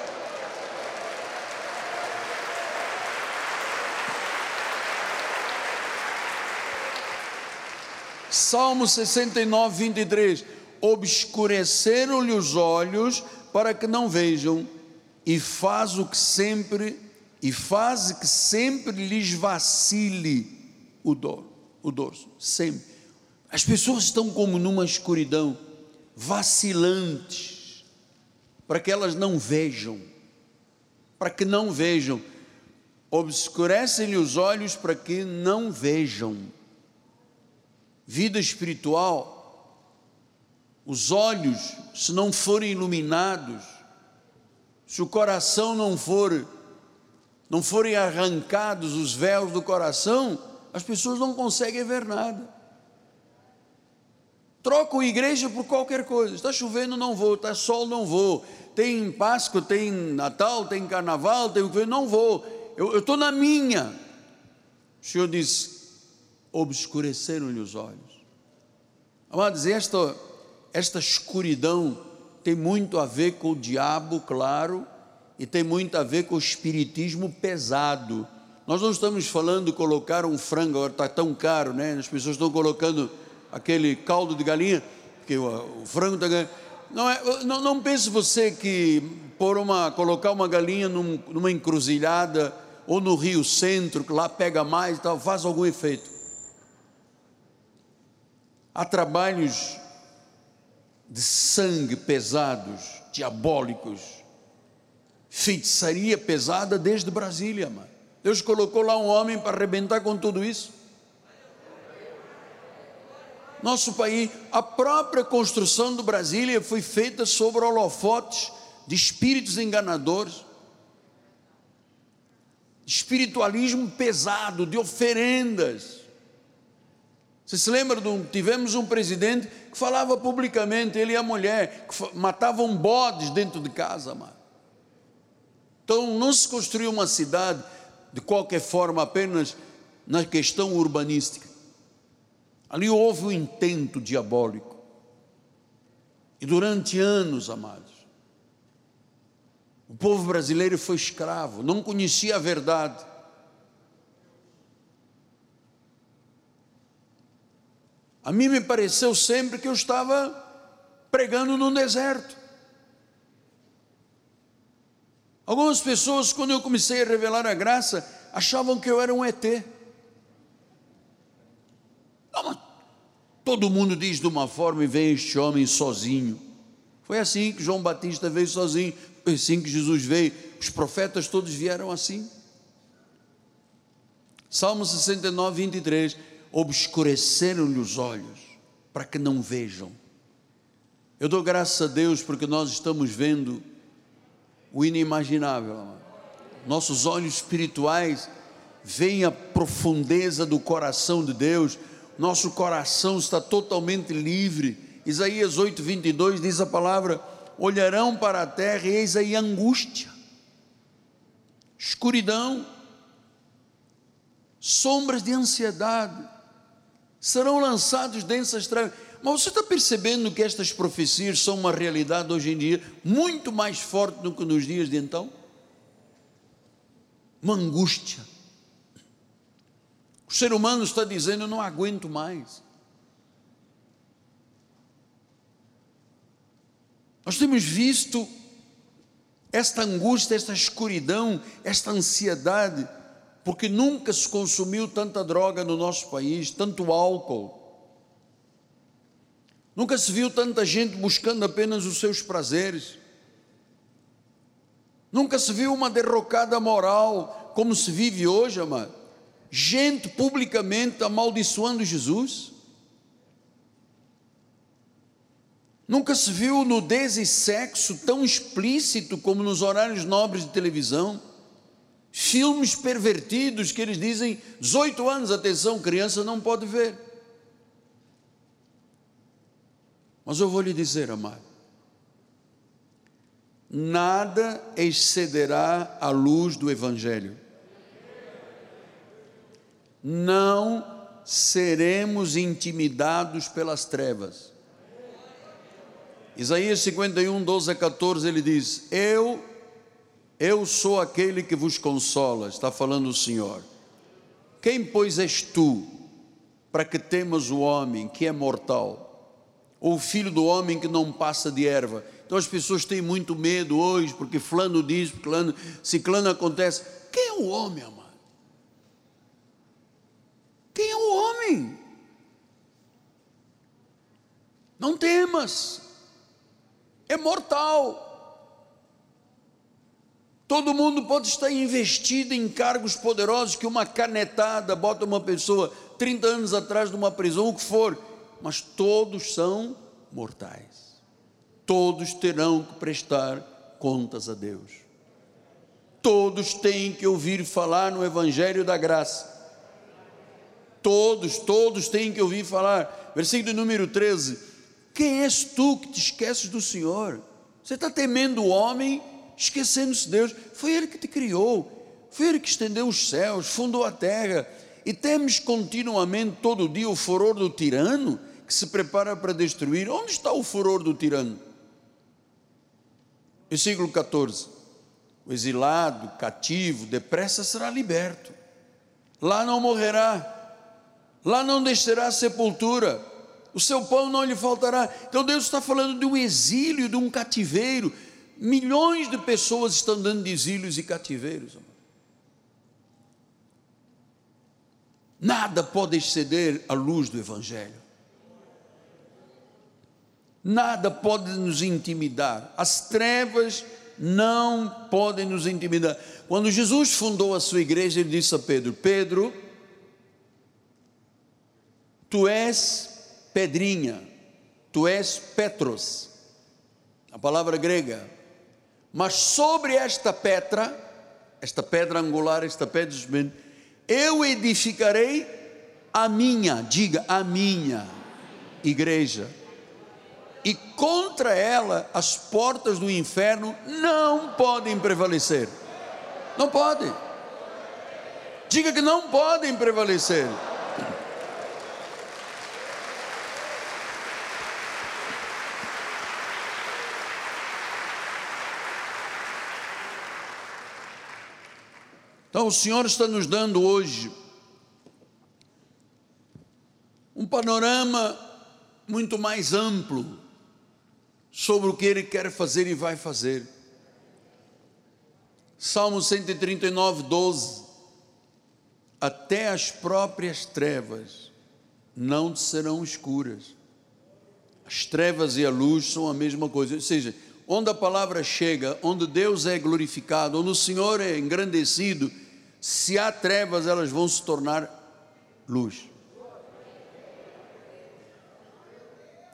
Salmo 69, 23. Obscureceram-lhe os olhos para que não vejam, e faz o que sempre, e faz que sempre lhes vacile o, dor, o dorso, sempre. As pessoas estão como numa escuridão, vacilantes, para que elas não vejam, para que não vejam, obscurecem-lhe os olhos para que não vejam vida espiritual, os olhos, se não forem iluminados, se o coração não for, não forem arrancados os véus do coração, as pessoas não conseguem ver nada. Trocam igreja por qualquer coisa. Está chovendo, não vou. Está sol, não vou. Tem Páscoa, tem Natal, tem Carnaval, tem o que não vou. Eu estou na minha. O Senhor disse: obscureceram-lhe os olhos. Amados, esta, esta escuridão tem muito a ver com o diabo, claro, e tem muito a ver com o espiritismo pesado. Nós não estamos falando colocar um frango, agora está tão caro, né? As pessoas estão colocando aquele caldo de galinha, porque o, o frango está não, é, não, não pense você que por uma, colocar uma galinha num, numa encruzilhada ou no Rio Centro, que lá pega mais e tal, faz algum efeito. Há trabalhos de sangue pesados, diabólicos, feitiçaria pesada desde Brasília, mano. Deus colocou lá um homem para arrebentar com tudo isso. Nosso país, a própria construção do Brasília foi feita sobre holofotes de espíritos enganadores, espiritualismo pesado, de oferendas. Você se lembra de um, tivemos um presidente que falava publicamente, ele e a mulher, que matavam bodes dentro de casa, mano. Então não se construiu uma cidade de qualquer forma apenas na questão urbanística. Ali houve um intento diabólico. E durante anos, amados, o povo brasileiro foi escravo, não conhecia a verdade. A mim me pareceu sempre que eu estava pregando num deserto. Algumas pessoas, quando eu comecei a revelar a graça, achavam que eu era um ET. Não, todo mundo diz de uma forma e vem este homem sozinho. Foi assim que João Batista veio sozinho, foi assim que Jesus veio. Os profetas todos vieram assim. Salmo 69, 23 obscureceram-lhe os olhos para que não vejam. Eu dou graças a Deus porque nós estamos vendo o inimaginável. Nossos olhos espirituais veem a profundeza do coração de Deus. Nosso coração está totalmente livre. Isaías 8, 22 diz a palavra: olharão para a terra e eis aí angústia, escuridão, sombras de ansiedade serão lançados densas trevas. Mas você está percebendo que estas profecias são uma realidade hoje em dia muito mais forte do que nos dias de então? Uma angústia. O ser humano está dizendo: Eu não aguento mais. Nós temos visto esta angústia, esta escuridão, esta ansiedade porque nunca se consumiu tanta droga no nosso país, tanto álcool. Nunca se viu tanta gente buscando apenas os seus prazeres. Nunca se viu uma derrocada moral, como se vive hoje, amado. Gente publicamente amaldiçoando Jesus. Nunca se viu nudez e sexo tão explícito como nos horários nobres de televisão. Filmes pervertidos que eles dizem 18 anos, atenção, criança não pode ver. Mas eu vou lhe dizer, amado, nada excederá a luz do Evangelho. Não seremos intimidados pelas trevas. Isaías 51, 12 a 14, ele diz: Eu, eu sou aquele que vos consola, está falando o Senhor. Quem, pois, és tu, para que temas o homem que é mortal, ou o filho do homem que não passa de erva? Então as pessoas têm muito medo hoje, porque fulano diz, fulano, ciclano acontece. Quem é o homem, amado? Quem é o homem? Não temas é mortal. Todo mundo pode estar investido em cargos poderosos que uma canetada bota uma pessoa 30 anos atrás de uma prisão, o que for, mas todos são mortais. Todos terão que prestar contas a Deus. Todos têm que ouvir falar no Evangelho da Graça. Todos, todos têm que ouvir falar. Versículo número 13 quem és tu que te esqueces do Senhor? Você está temendo o homem, esquecendo-se de Deus. Foi Ele que te criou, foi Ele que estendeu os céus, fundou a terra. E temes continuamente, todo dia, o furor do tirano que se prepara para destruir. Onde está o furor do tirano? Versículo 14: O exilado, cativo, depressa será liberto, lá não morrerá, lá não descerá sepultura o seu pão não lhe faltará. Então Deus está falando de um exílio, de um cativeiro. Milhões de pessoas estão dando de exílios e cativeiros. Nada pode exceder a luz do Evangelho. Nada pode nos intimidar. As trevas não podem nos intimidar. Quando Jesus fundou a sua igreja, ele disse a Pedro: Pedro, tu és pedrinha, tu és Petros, a palavra grega. Mas sobre esta pedra, esta pedra angular, esta pedra eu edificarei a minha, diga a minha igreja. E contra ela as portas do inferno não podem prevalecer. Não podem. Diga que não podem prevalecer. Então o Senhor está nos dando hoje um panorama muito mais amplo sobre o que Ele quer fazer e vai fazer. Salmo 139, 12. Até as próprias trevas não serão escuras. As trevas e a luz são a mesma coisa. Ou seja, onde a palavra chega, onde Deus é glorificado, onde o Senhor é engrandecido, se há trevas, elas vão se tornar luz.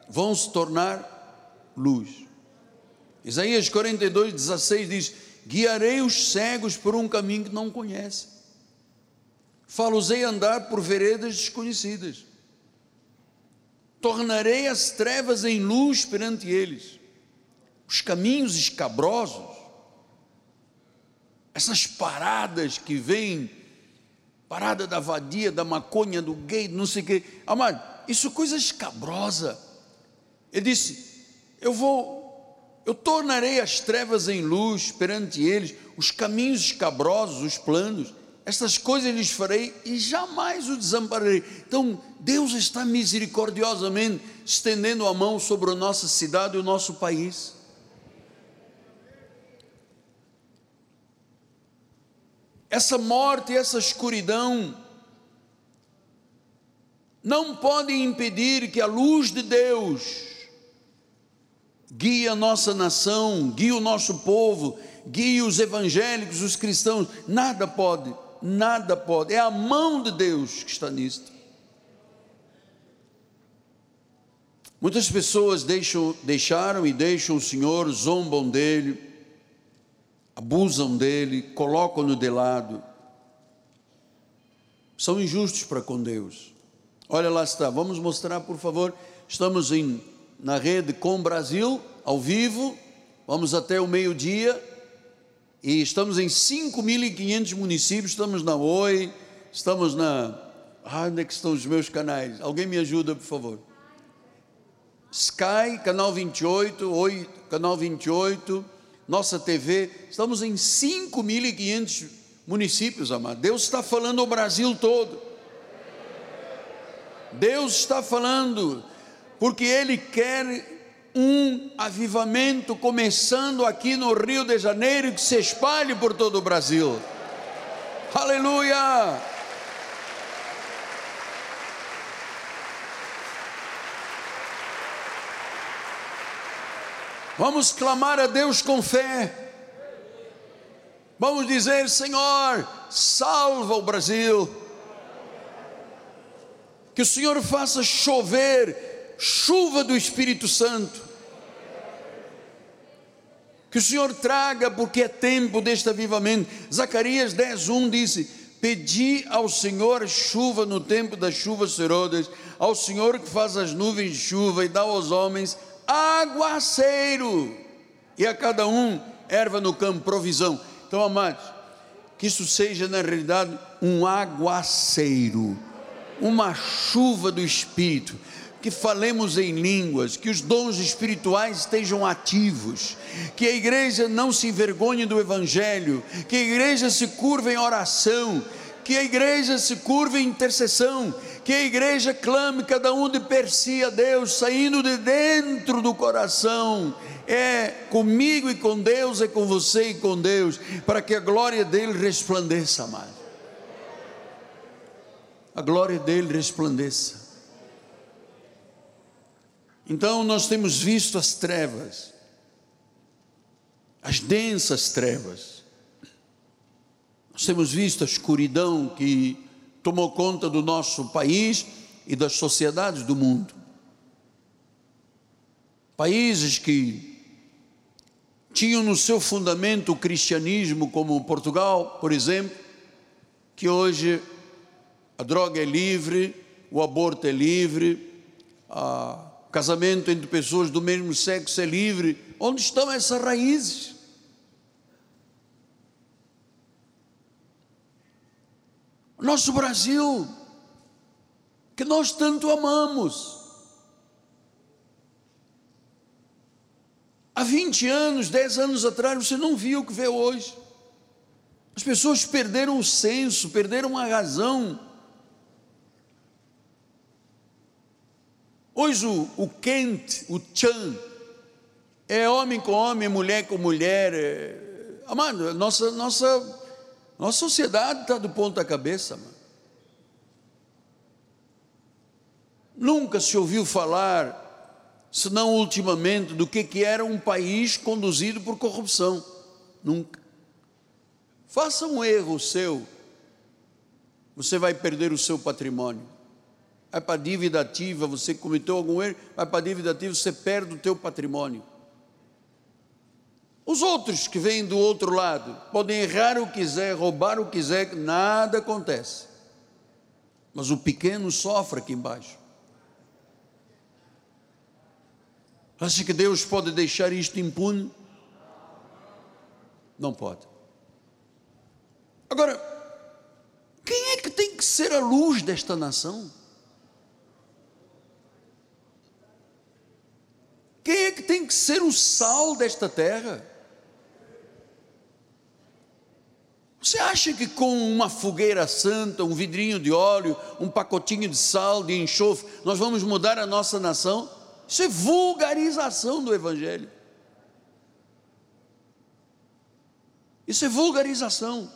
Vão se tornar luz. Isaías 42, 16 diz: Guiarei os cegos por um caminho que não conhecem, falosei andar por veredas desconhecidas, tornarei as trevas em luz perante eles os caminhos escabrosos, essas paradas que vêm, parada da vadia, da maconha, do gay, não sei o quê. Amado, isso é coisa escabrosa. Ele disse: Eu vou, eu tornarei as trevas em luz perante eles, os caminhos escabrosos, os planos, estas coisas lhes farei e jamais o desampararei. Então, Deus está misericordiosamente estendendo a mão sobre a nossa cidade e o nosso país. essa morte, essa escuridão, não podem impedir que a luz de Deus guie a nossa nação, guie o nosso povo, guie os evangélicos, os cristãos, nada pode, nada pode, é a mão de Deus que está nisto. Muitas pessoas deixam, deixaram e deixam o Senhor, zombam dele, abusam dele, colocam-no de lado. São injustos para com Deus. Olha lá está, vamos mostrar, por favor. Estamos em, na rede Com Brasil, ao vivo, vamos até o meio-dia, e estamos em 5.500 municípios. Estamos na Oi, estamos na. Ah, onde é que estão os meus canais? Alguém me ajuda, por favor. Sky, canal 28, Oi, canal 28, nossa TV, estamos em 5.500 municípios, amado. Deus está falando ao Brasil todo. Deus está falando, porque Ele quer um avivamento começando aqui no Rio de Janeiro que se espalhe por todo o Brasil. Aleluia! Vamos clamar a Deus com fé. Vamos dizer: Senhor, salva o Brasil. Que o Senhor faça chover chuva do Espírito Santo. Que o Senhor traga, porque é tempo deste avivamento. Zacarias 10:1 disse: Pedi ao Senhor chuva no tempo das chuvas serodas, ao Senhor que faz as nuvens de chuva e dá aos homens aguaceiro, e a cada um erva no campo, provisão. Então, amados, que isso seja na realidade um aguaceiro, uma chuva do Espírito, que falemos em línguas, que os dons espirituais estejam ativos, que a igreja não se envergonhe do Evangelho, que a igreja se curva em oração, que a igreja se curva em intercessão, que a igreja clame cada um de per si a Deus, saindo de dentro do coração, é comigo e com Deus, é com você e com Deus, para que a glória dele resplandeça mais. A glória dele resplandeça. Então nós temos visto as trevas, as densas trevas, nós temos visto a escuridão que tomou conta do nosso país e das sociedades do mundo. Países que tinham no seu fundamento o cristianismo, como Portugal, por exemplo, que hoje a droga é livre, o aborto é livre, o casamento entre pessoas do mesmo sexo é livre. Onde estão essas raízes? nosso Brasil, que nós tanto amamos. Há 20 anos, 10 anos atrás, você não viu o que vê hoje. As pessoas perderam o senso, perderam a razão. Hoje o, o o Chan, é homem com homem, mulher com mulher. É, amado, nossa, nossa nossa sociedade está do ponto da cabeça, mano. Nunca se ouviu falar, senão ultimamente, do que, que era um país conduzido por corrupção. Nunca. Faça um erro seu, você vai perder o seu patrimônio. Vai para a dívida ativa, você cometeu algum erro, vai para a dívida ativa, você perde o teu patrimônio. Os outros que vêm do outro lado podem errar o que quiser, roubar o que quiser, nada acontece. Mas o pequeno sofre aqui embaixo. Acha que Deus pode deixar isto impune? Não pode. Agora, quem é que tem que ser a luz desta nação? Quem é que tem que ser o sal desta terra? Você acha que com uma fogueira santa, um vidrinho de óleo, um pacotinho de sal, de enxofre, nós vamos mudar a nossa nação? Isso é vulgarização do Evangelho. Isso é vulgarização.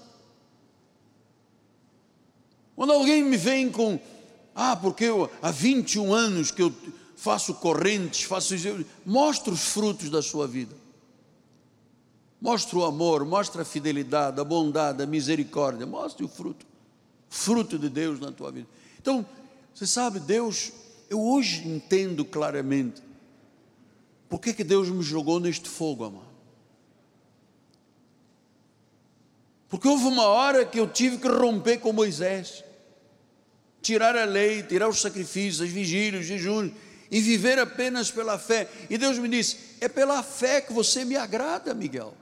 Quando alguém me vem com, ah, porque eu, há 21 anos que eu faço correntes, faço mostra os frutos da sua vida. Mostre o amor, mostre a fidelidade, a bondade, a misericórdia, mostre o fruto, fruto de Deus na tua vida. Então, você sabe, Deus, eu hoje entendo claramente por que, que Deus me jogou neste fogo, amado. Porque houve uma hora que eu tive que romper com Moisés, tirar a lei, tirar os sacrifícios, as vigílias, os jejuns, e viver apenas pela fé. E Deus me disse: é pela fé que você me agrada, Miguel.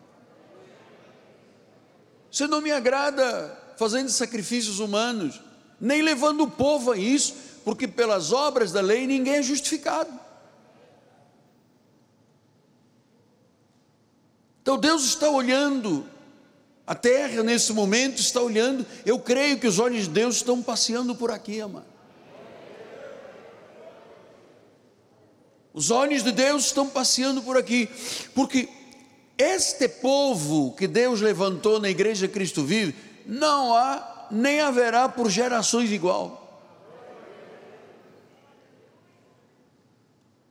Você não me agrada fazendo sacrifícios humanos, nem levando o povo a isso, porque pelas obras da lei ninguém é justificado. Então Deus está olhando, a terra nesse momento está olhando, eu creio que os olhos de Deus estão passeando por aqui, amado. Os olhos de Deus estão passeando por aqui, porque este povo que Deus levantou na igreja Cristo vive, não há nem haverá por gerações igual.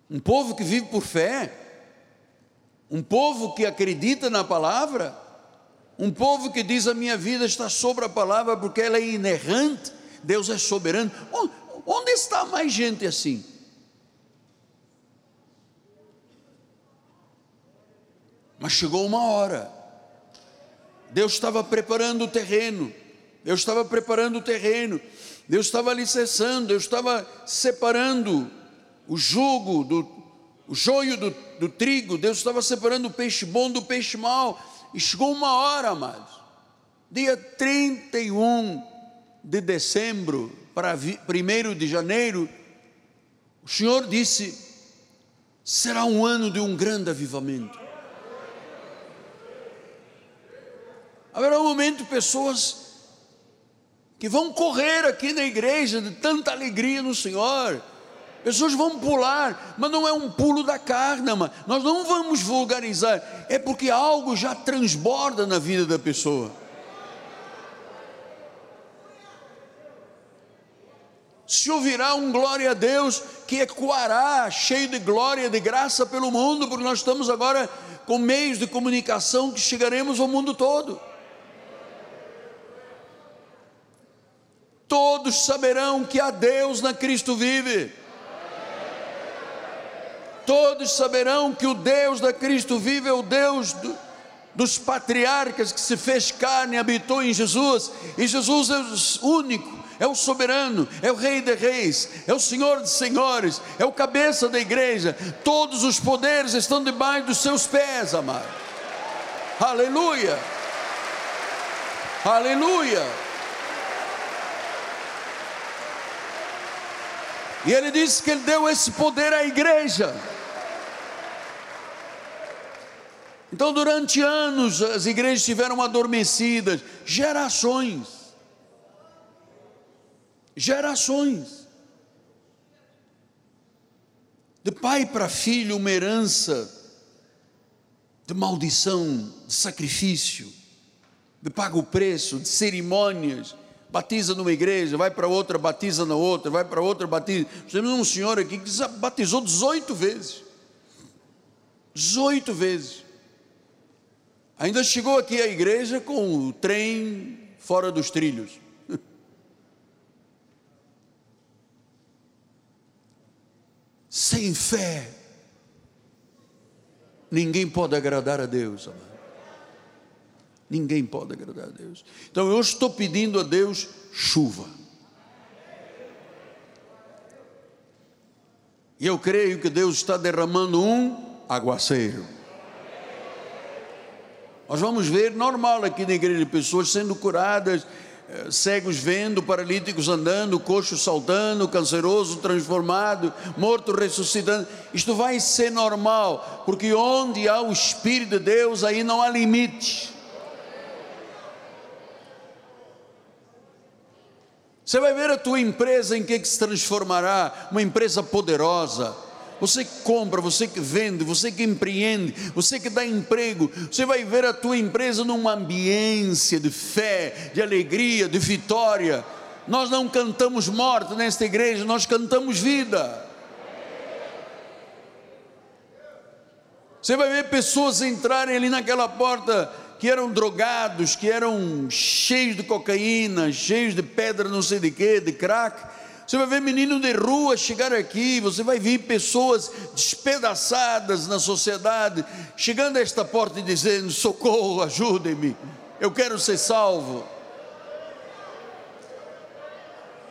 Um povo que vive por fé, um povo que acredita na palavra, um povo que diz: A minha vida está sobre a palavra porque ela é inerrante, Deus é soberano. Onde está mais gente assim? Mas chegou uma hora, Deus estava preparando o terreno, Deus estava preparando o terreno, Deus estava alicerçando, Deus estava separando o jugo, do, o joio do, do trigo, Deus estava separando o peixe bom do peixe mau, e chegou uma hora, amados, dia 31 de dezembro para 1 de janeiro, o Senhor disse: será um ano de um grande avivamento. Haverá um momento pessoas que vão correr aqui na igreja de tanta alegria no Senhor. Pessoas vão pular, mas não é um pulo da carne, mas nós não vamos vulgarizar, é porque algo já transborda na vida da pessoa. se ouvirá um glória a Deus que ecoará, cheio de glória, de graça pelo mundo, porque nós estamos agora com meios de comunicação que chegaremos ao mundo todo. Todos saberão que há Deus na Cristo vive. Todos saberão que o Deus da Cristo vive é o Deus do, dos patriarcas que se fez carne e habitou em Jesus, e Jesus é o único, é o soberano, é o Rei de Reis, é o Senhor de Senhores, é o cabeça da igreja, todos os poderes estão debaixo dos seus pés, amado. Aleluia! Aleluia! E ele disse que ele deu esse poder à igreja. Então, durante anos, as igrejas estiveram adormecidas gerações. Gerações. De pai para filho, uma herança de maldição, de sacrifício, de pago preço, de cerimônias batiza numa igreja, vai para outra, batiza na outra, vai para outra, batiza. Temos um senhor aqui que batizou 18 vezes. 18 vezes. Ainda chegou aqui à igreja com o trem fora dos trilhos. Sem fé, ninguém pode agradar a Deus, amado. Ninguém pode agradar a Deus. Então eu estou pedindo a Deus chuva. E eu creio que Deus está derramando um aguaceiro. Nós vamos ver normal aqui na igreja pessoas sendo curadas, eh, cegos vendo, paralíticos andando, coxo saltando, canceroso transformado, morto ressuscitando. Isto vai ser normal, porque onde há o Espírito de Deus, aí não há limite. Você vai ver a tua empresa em que, que se transformará, uma empresa poderosa. Você que compra, você que vende, você que empreende, você que dá emprego, você vai ver a tua empresa numa ambiência de fé, de alegria, de vitória. Nós não cantamos morte nesta igreja, nós cantamos vida. Você vai ver pessoas entrarem ali naquela porta que eram drogados, que eram cheios de cocaína, cheios de pedra, não sei de quê, de crack. Você vai ver menino de rua chegar aqui, você vai ver pessoas despedaçadas na sociedade, chegando a esta porta e dizendo: socorro, ajudem-me, eu quero ser salvo.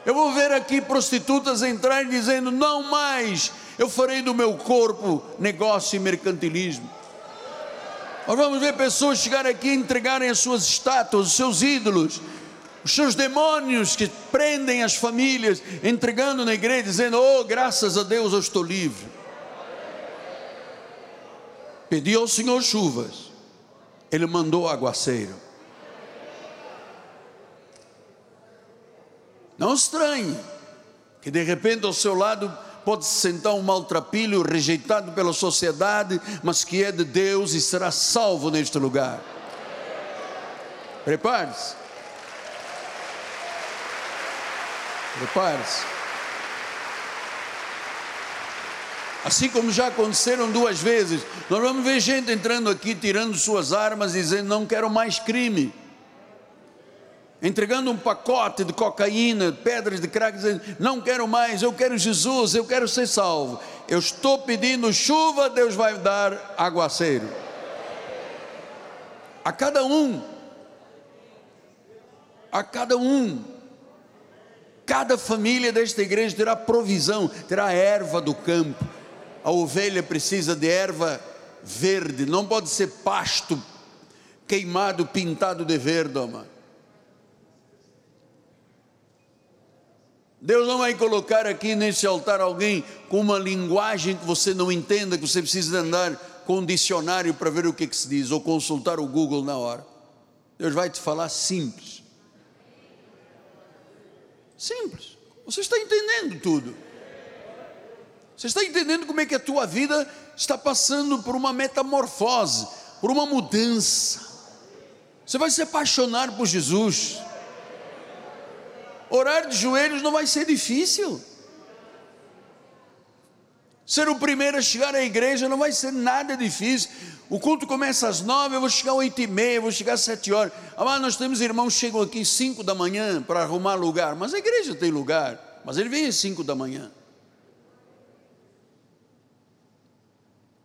Eu vou ver aqui prostitutas entrarem dizendo: não mais, eu farei do meu corpo negócio e mercantilismo. Nós vamos ver pessoas chegarem aqui e entregarem as suas estátuas, os seus ídolos, os seus demônios que prendem as famílias, entregando na igreja, dizendo: Oh, graças a Deus eu estou livre. Pedi ao Senhor chuvas, Ele mandou aguaceiro. Não estranhe que de repente ao seu lado pode se sentar um maltrapilho rejeitado pela sociedade, mas que é de Deus e será salvo neste lugar. Prepare-se. Prepare-se. Assim como já aconteceram duas vezes, nós vamos ver gente entrando aqui, tirando suas armas, dizendo: Não quero mais crime entregando um pacote de cocaína, pedras de crack, dizendo: Não quero mais, eu quero Jesus, eu quero ser salvo. Eu estou pedindo chuva, Deus vai dar aguaceiro. A cada um, a cada um, cada família desta igreja terá provisão, terá erva do campo. A ovelha precisa de erva verde, não pode ser pasto queimado, pintado de verde, amado. Deus não vai colocar aqui nesse altar alguém com uma linguagem que você não entenda, que você precisa andar com um dicionário para ver o que, que se diz, ou consultar o Google na hora. Deus vai te falar simples. Simples. Você está entendendo tudo. Você está entendendo como é que a tua vida está passando por uma metamorfose, por uma mudança. Você vai se apaixonar por Jesus. Orar de joelhos não vai ser difícil. Ser o primeiro a chegar à igreja não vai ser nada difícil. O culto começa às nove, eu vou chegar às oito e meia, eu vou chegar às sete horas. Ah, nós temos irmãos que chegam aqui cinco da manhã para arrumar lugar, mas a igreja tem lugar, mas ele vem às cinco da manhã.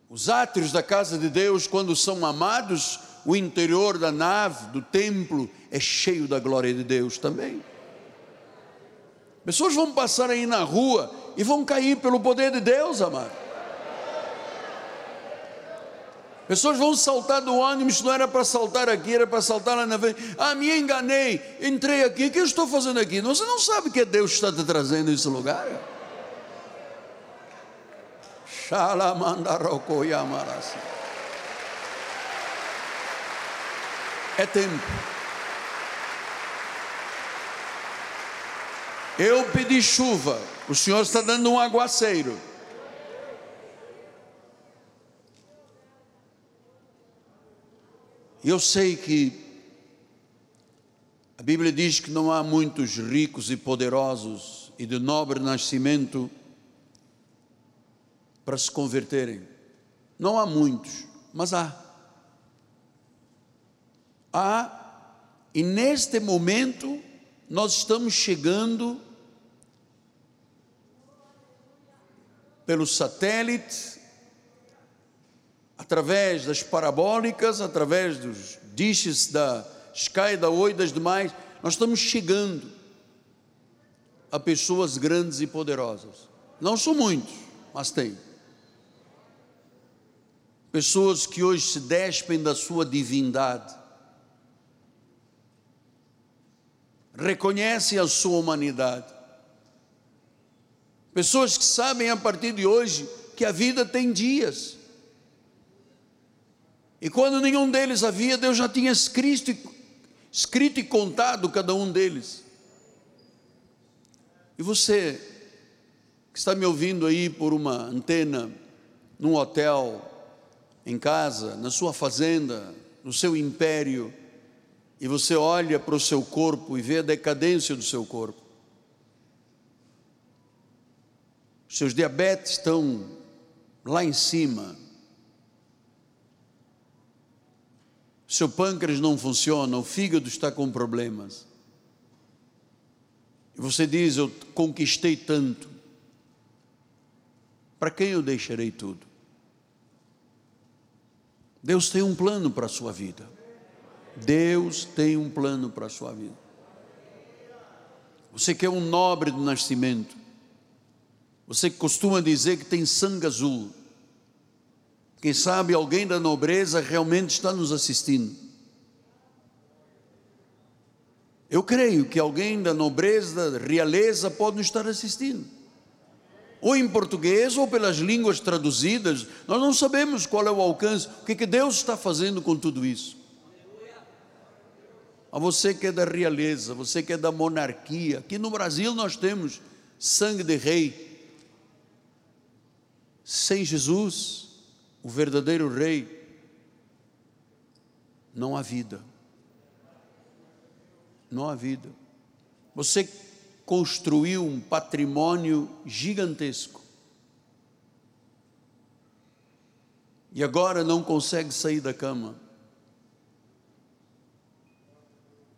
Os átrios da casa de Deus, quando são amados, o interior da nave, do templo, é cheio da glória de Deus também. Pessoas vão passar aí na rua e vão cair pelo poder de Deus, amado. Pessoas vão saltar do ônibus, não era para saltar aqui, era para saltar lá na frente. Ah, me enganei, entrei aqui, o que eu estou fazendo aqui? Você não sabe que Deus está te trazendo nesse lugar? É tempo. Eu pedi chuva, o Senhor está dando um aguaceiro. Eu sei que a Bíblia diz que não há muitos ricos e poderosos e de nobre nascimento para se converterem. Não há muitos, mas há. Há, e neste momento nós estamos chegando pelo satélite, através das parabólicas, através dos dishes da Sky, da Oi, das demais, nós estamos chegando a pessoas grandes e poderosas. Não são muitos, mas tem. Pessoas que hoje se despem da sua divindade, reconhecem a sua humanidade, Pessoas que sabem a partir de hoje que a vida tem dias. E quando nenhum deles havia, Deus já tinha escrito, escrito e contado cada um deles. E você que está me ouvindo aí por uma antena, num hotel, em casa, na sua fazenda, no seu império, e você olha para o seu corpo e vê a decadência do seu corpo. Seus diabetes estão lá em cima, seu pâncreas não funciona, o fígado está com problemas. E você diz: Eu conquistei tanto. Para quem eu deixarei tudo? Deus tem um plano para a sua vida. Deus tem um plano para a sua vida. Você que é um nobre do nascimento, você costuma dizer que tem sangue azul, quem sabe alguém da nobreza realmente está nos assistindo. Eu creio que alguém da nobreza, da realeza, pode nos estar assistindo. Ou em português, ou pelas línguas traduzidas, nós não sabemos qual é o alcance, o que, que Deus está fazendo com tudo isso. A você que é da realeza, você que é da monarquia, aqui no Brasil nós temos sangue de rei. Sem Jesus, o verdadeiro rei, não há vida. Não há vida. Você construiu um patrimônio gigantesco. E agora não consegue sair da cama.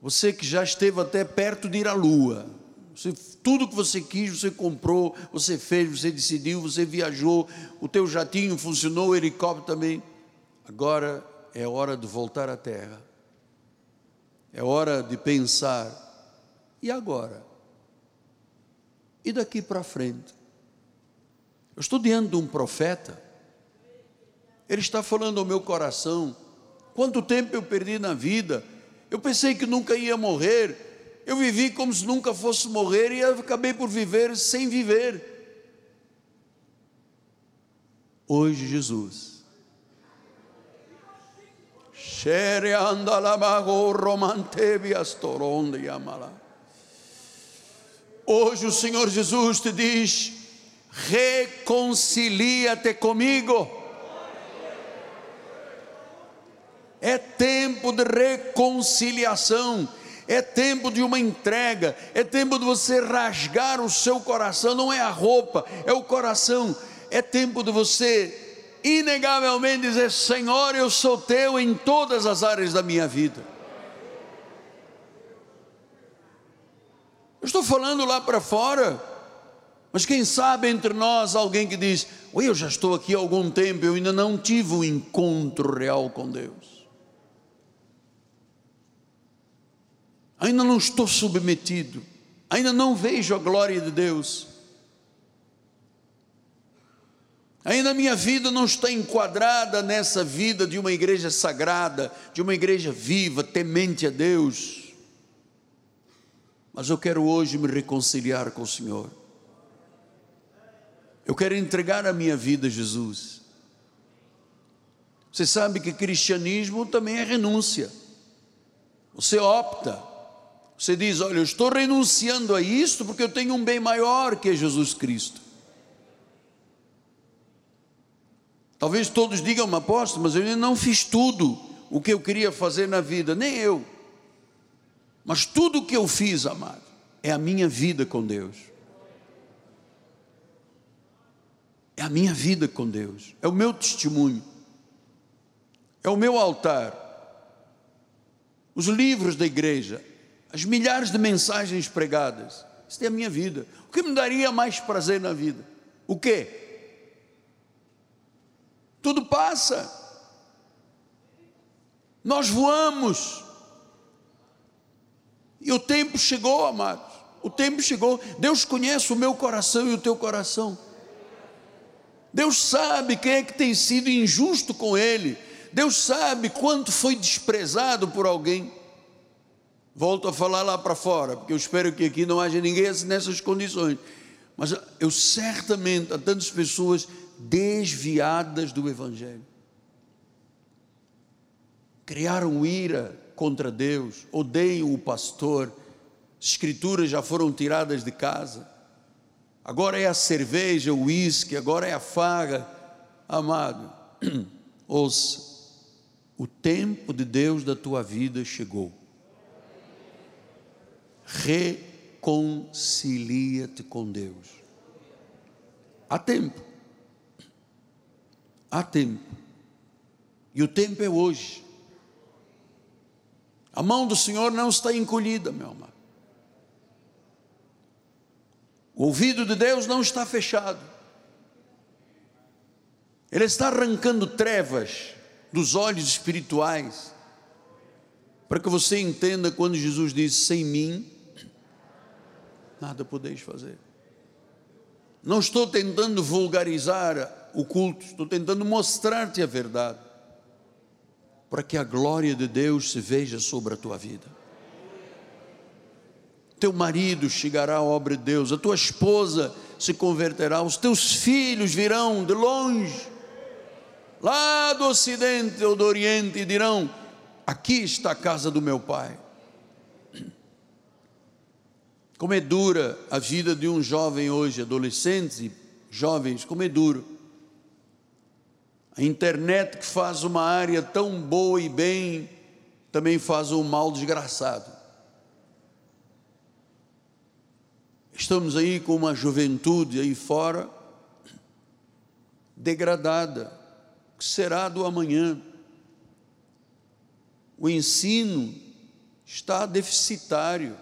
Você que já esteve até perto de ir à lua. Você, tudo que você quis, você comprou, você fez, você decidiu, você viajou, o teu jatinho funcionou, o helicóptero também. Agora é hora de voltar à terra. É hora de pensar. E agora? E daqui para frente? Eu estou diante de um profeta. Ele está falando ao meu coração. Quanto tempo eu perdi na vida? Eu pensei que nunca ia morrer eu vivi como se nunca fosse morrer e acabei por viver sem viver. Hoje, Jesus. Hoje o Senhor Jesus te diz: reconcilia-te comigo. É tempo de reconciliação é tempo de uma entrega, é tempo de você rasgar o seu coração, não é a roupa, é o coração, é tempo de você inegavelmente dizer: Senhor, eu sou teu em todas as áreas da minha vida. Eu estou falando lá para fora, mas quem sabe entre nós alguém que diz: eu já estou aqui há algum tempo, eu ainda não tive um encontro real com Deus. Ainda não estou submetido, ainda não vejo a glória de Deus, ainda a minha vida não está enquadrada nessa vida de uma igreja sagrada, de uma igreja viva, temente a Deus. Mas eu quero hoje me reconciliar com o Senhor. Eu quero entregar a minha vida a Jesus. Você sabe que cristianismo também é renúncia. Você opta você diz: Olha, eu estou renunciando a isto porque eu tenho um bem maior que é Jesus Cristo. Talvez todos digam, apóstolo, mas eu ainda não fiz tudo o que eu queria fazer na vida, nem eu. Mas tudo o que eu fiz, amado, é a minha vida com Deus. É a minha vida com Deus, é o meu testemunho, é o meu altar. Os livros da igreja, as milhares de mensagens pregadas. Isso é a minha vida. O que me daria mais prazer na vida? O quê? Tudo passa. Nós voamos. E o tempo chegou, amados. O tempo chegou. Deus conhece o meu coração e o teu coração. Deus sabe quem é que tem sido injusto com Ele. Deus sabe quanto foi desprezado por alguém. Volto a falar lá para fora, porque eu espero que aqui não haja ninguém nessas condições. Mas eu certamente há tantas pessoas desviadas do Evangelho. Criaram ira contra Deus, odeiam o pastor, escrituras já foram tiradas de casa. Agora é a cerveja, o uísque, agora é a faga. Amado, ouça, o tempo de Deus da tua vida chegou reconcilia-te com Deus. Há tempo. Há tempo. E o tempo é hoje. A mão do Senhor não está encolhida, meu amado. O ouvido de Deus não está fechado. Ele está arrancando trevas dos olhos espirituais, para que você entenda quando Jesus diz: sem mim, nada podeis fazer. Não estou tentando vulgarizar o culto, estou tentando mostrar-te a verdade, para que a glória de Deus se veja sobre a tua vida. Teu marido chegará à obra de Deus, a tua esposa se converterá, os teus filhos virão de longe, lá do ocidente ou do oriente, e dirão: Aqui está a casa do meu pai. Como é dura a vida de um jovem hoje, adolescentes e jovens, como é duro. A internet que faz uma área tão boa e bem, também faz um mal desgraçado. Estamos aí com uma juventude aí fora degradada. Que será do amanhã? O ensino está deficitário.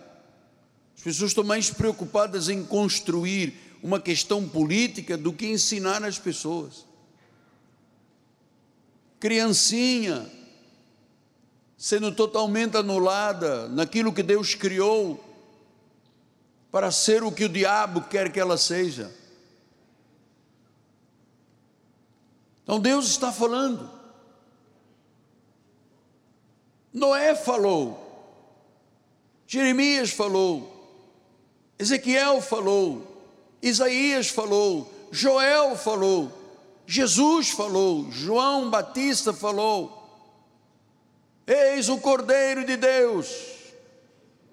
As pessoas estão mais preocupadas em construir uma questão política do que ensinar as pessoas. Criancinha sendo totalmente anulada naquilo que Deus criou para ser o que o diabo quer que ela seja. Então Deus está falando. Noé falou, Jeremias falou, Ezequiel falou, Isaías falou, Joel falou, Jesus falou, João Batista falou. Eis o Cordeiro de Deus,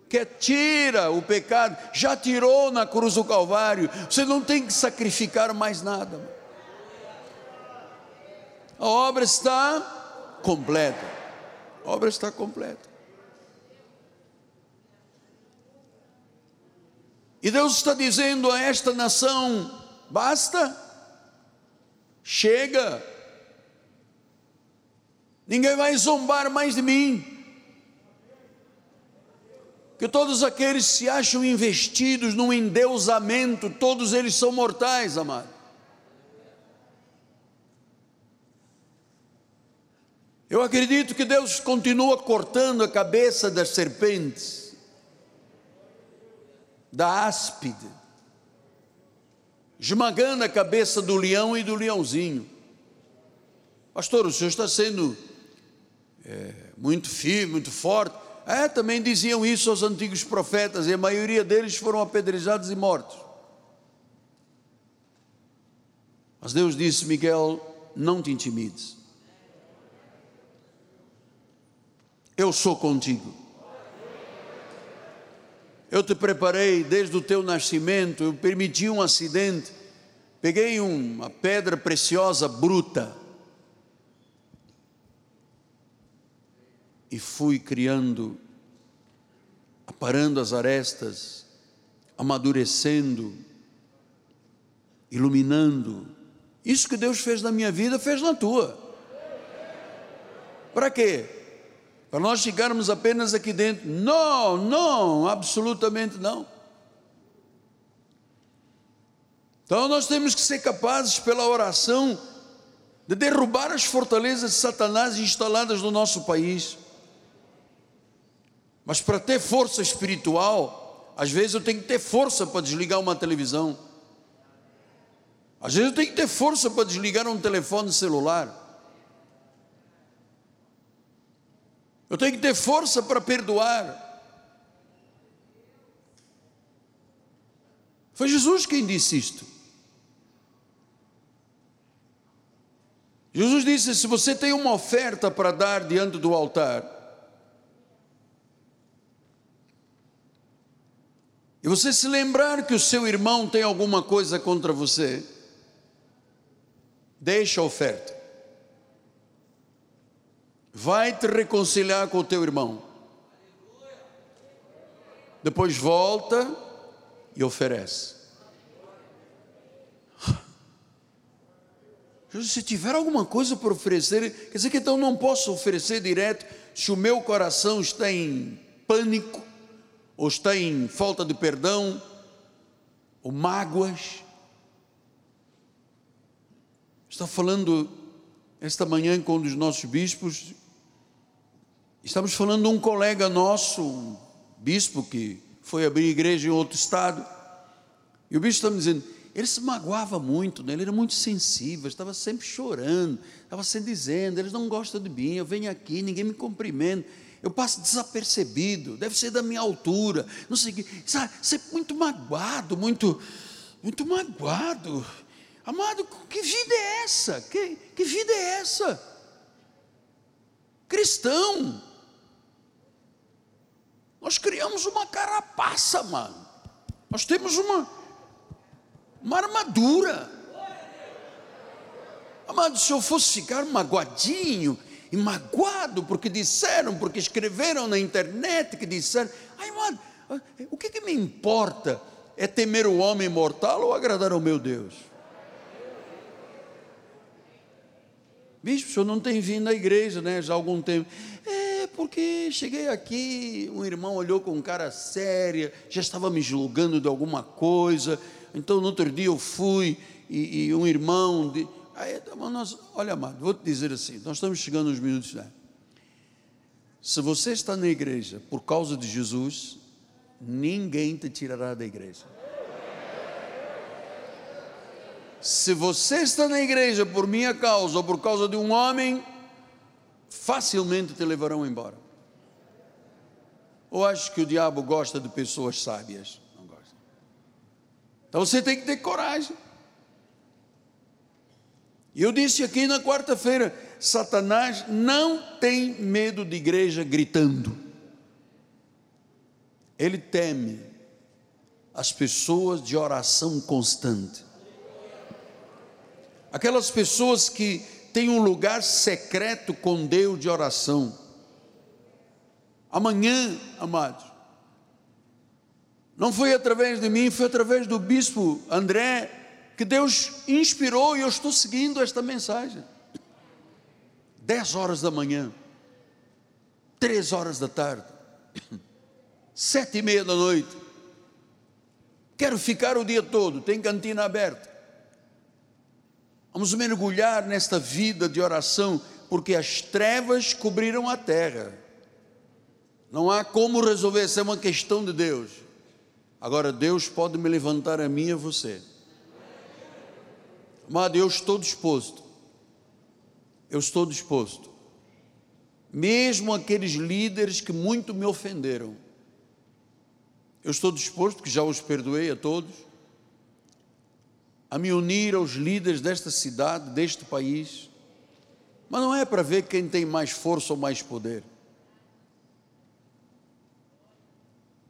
que tira o pecado, já tirou na cruz do Calvário, você não tem que sacrificar mais nada. A obra está completa. A obra está completa. E Deus está dizendo a esta nação: basta, chega, ninguém vai zombar mais de mim. Que todos aqueles que se acham investidos num endeusamento, todos eles são mortais, amado. Eu acredito que Deus continua cortando a cabeça das serpentes da áspide, esmagando a cabeça do leão e do leãozinho. Pastor, o senhor está sendo é, muito firme, muito forte. É, também diziam isso aos antigos profetas, e a maioria deles foram apedrejados e mortos. Mas Deus disse: Miguel, não te intimides. Eu sou contigo. Eu te preparei desde o teu nascimento, eu permiti um acidente, peguei uma pedra preciosa bruta e fui criando, aparando as arestas, amadurecendo, iluminando. Isso que Deus fez na minha vida, fez na tua. Para quê? Para nós chegarmos apenas aqui dentro. Não, não, absolutamente não. Então nós temos que ser capazes, pela oração, de derrubar as fortalezas de Satanás instaladas no nosso país. Mas para ter força espiritual, às vezes eu tenho que ter força para desligar uma televisão. Às vezes eu tenho que ter força para desligar um telefone celular. Eu tenho que ter força para perdoar. Foi Jesus quem disse isto. Jesus disse: se você tem uma oferta para dar diante do altar, e você se lembrar que o seu irmão tem alguma coisa contra você, deixa a oferta vai te reconciliar com o teu irmão. Depois volta e oferece. Se tiver alguma coisa para oferecer, quer dizer que então não posso oferecer direto se o meu coração está em pânico, ou está em falta de perdão, ou mágoas. Está falando esta manhã com um dos nossos bispos, estamos falando de um colega nosso, um bispo que foi abrir igreja em outro estado, e o bispo está me dizendo, ele se magoava muito, né? ele era muito sensível, estava sempre chorando, estava sempre dizendo, eles não gostam de mim, eu venho aqui, ninguém me cumprimenta, eu passo desapercebido, deve ser da minha altura, não sei o que, sabe, sempre muito magoado, muito, muito magoado. Amado, que vida é essa? Que, que vida é essa? Cristão, nós criamos uma carapaça, mano. Nós temos uma, uma armadura. Amado, se eu fosse ficar magoadinho e magoado porque disseram, porque escreveram na internet que disseram, ai, amado, o que, que me importa? É temer o homem mortal ou agradar ao meu Deus? Bispo, o senhor não tem vindo à igreja, né? Já há algum tempo. É, porque cheguei aqui, um irmão olhou com cara séria, já estava me julgando de alguma coisa. Então, no outro dia eu fui e, e um irmão. De, aí, nós, olha, amado, vou te dizer assim: nós estamos chegando nos minutos. Né? Se você está na igreja por causa de Jesus, ninguém te tirará da igreja. Se você está na igreja por minha causa ou por causa de um homem, facilmente te levarão embora. Ou acho que o diabo gosta de pessoas sábias? Não gosta. Então você tem que ter coragem. E eu disse aqui na quarta-feira: Satanás não tem medo de igreja gritando. Ele teme as pessoas de oração constante aquelas pessoas que têm um lugar secreto com Deus de oração. Amanhã, amados, não foi através de mim, foi através do bispo André que Deus inspirou e eu estou seguindo esta mensagem. Dez horas da manhã, três horas da tarde, sete e meia da noite. Quero ficar o dia todo, tem cantina aberta. Vamos mergulhar nesta vida de oração, porque as trevas cobriram a terra. Não há como resolver, essa é uma questão de Deus. Agora, Deus pode me levantar a mim e a você. Amado, eu estou disposto. Eu estou disposto. Mesmo aqueles líderes que muito me ofenderam. Eu estou disposto, que já os perdoei a todos a me unir aos líderes desta cidade, deste país, mas não é para ver quem tem mais força ou mais poder.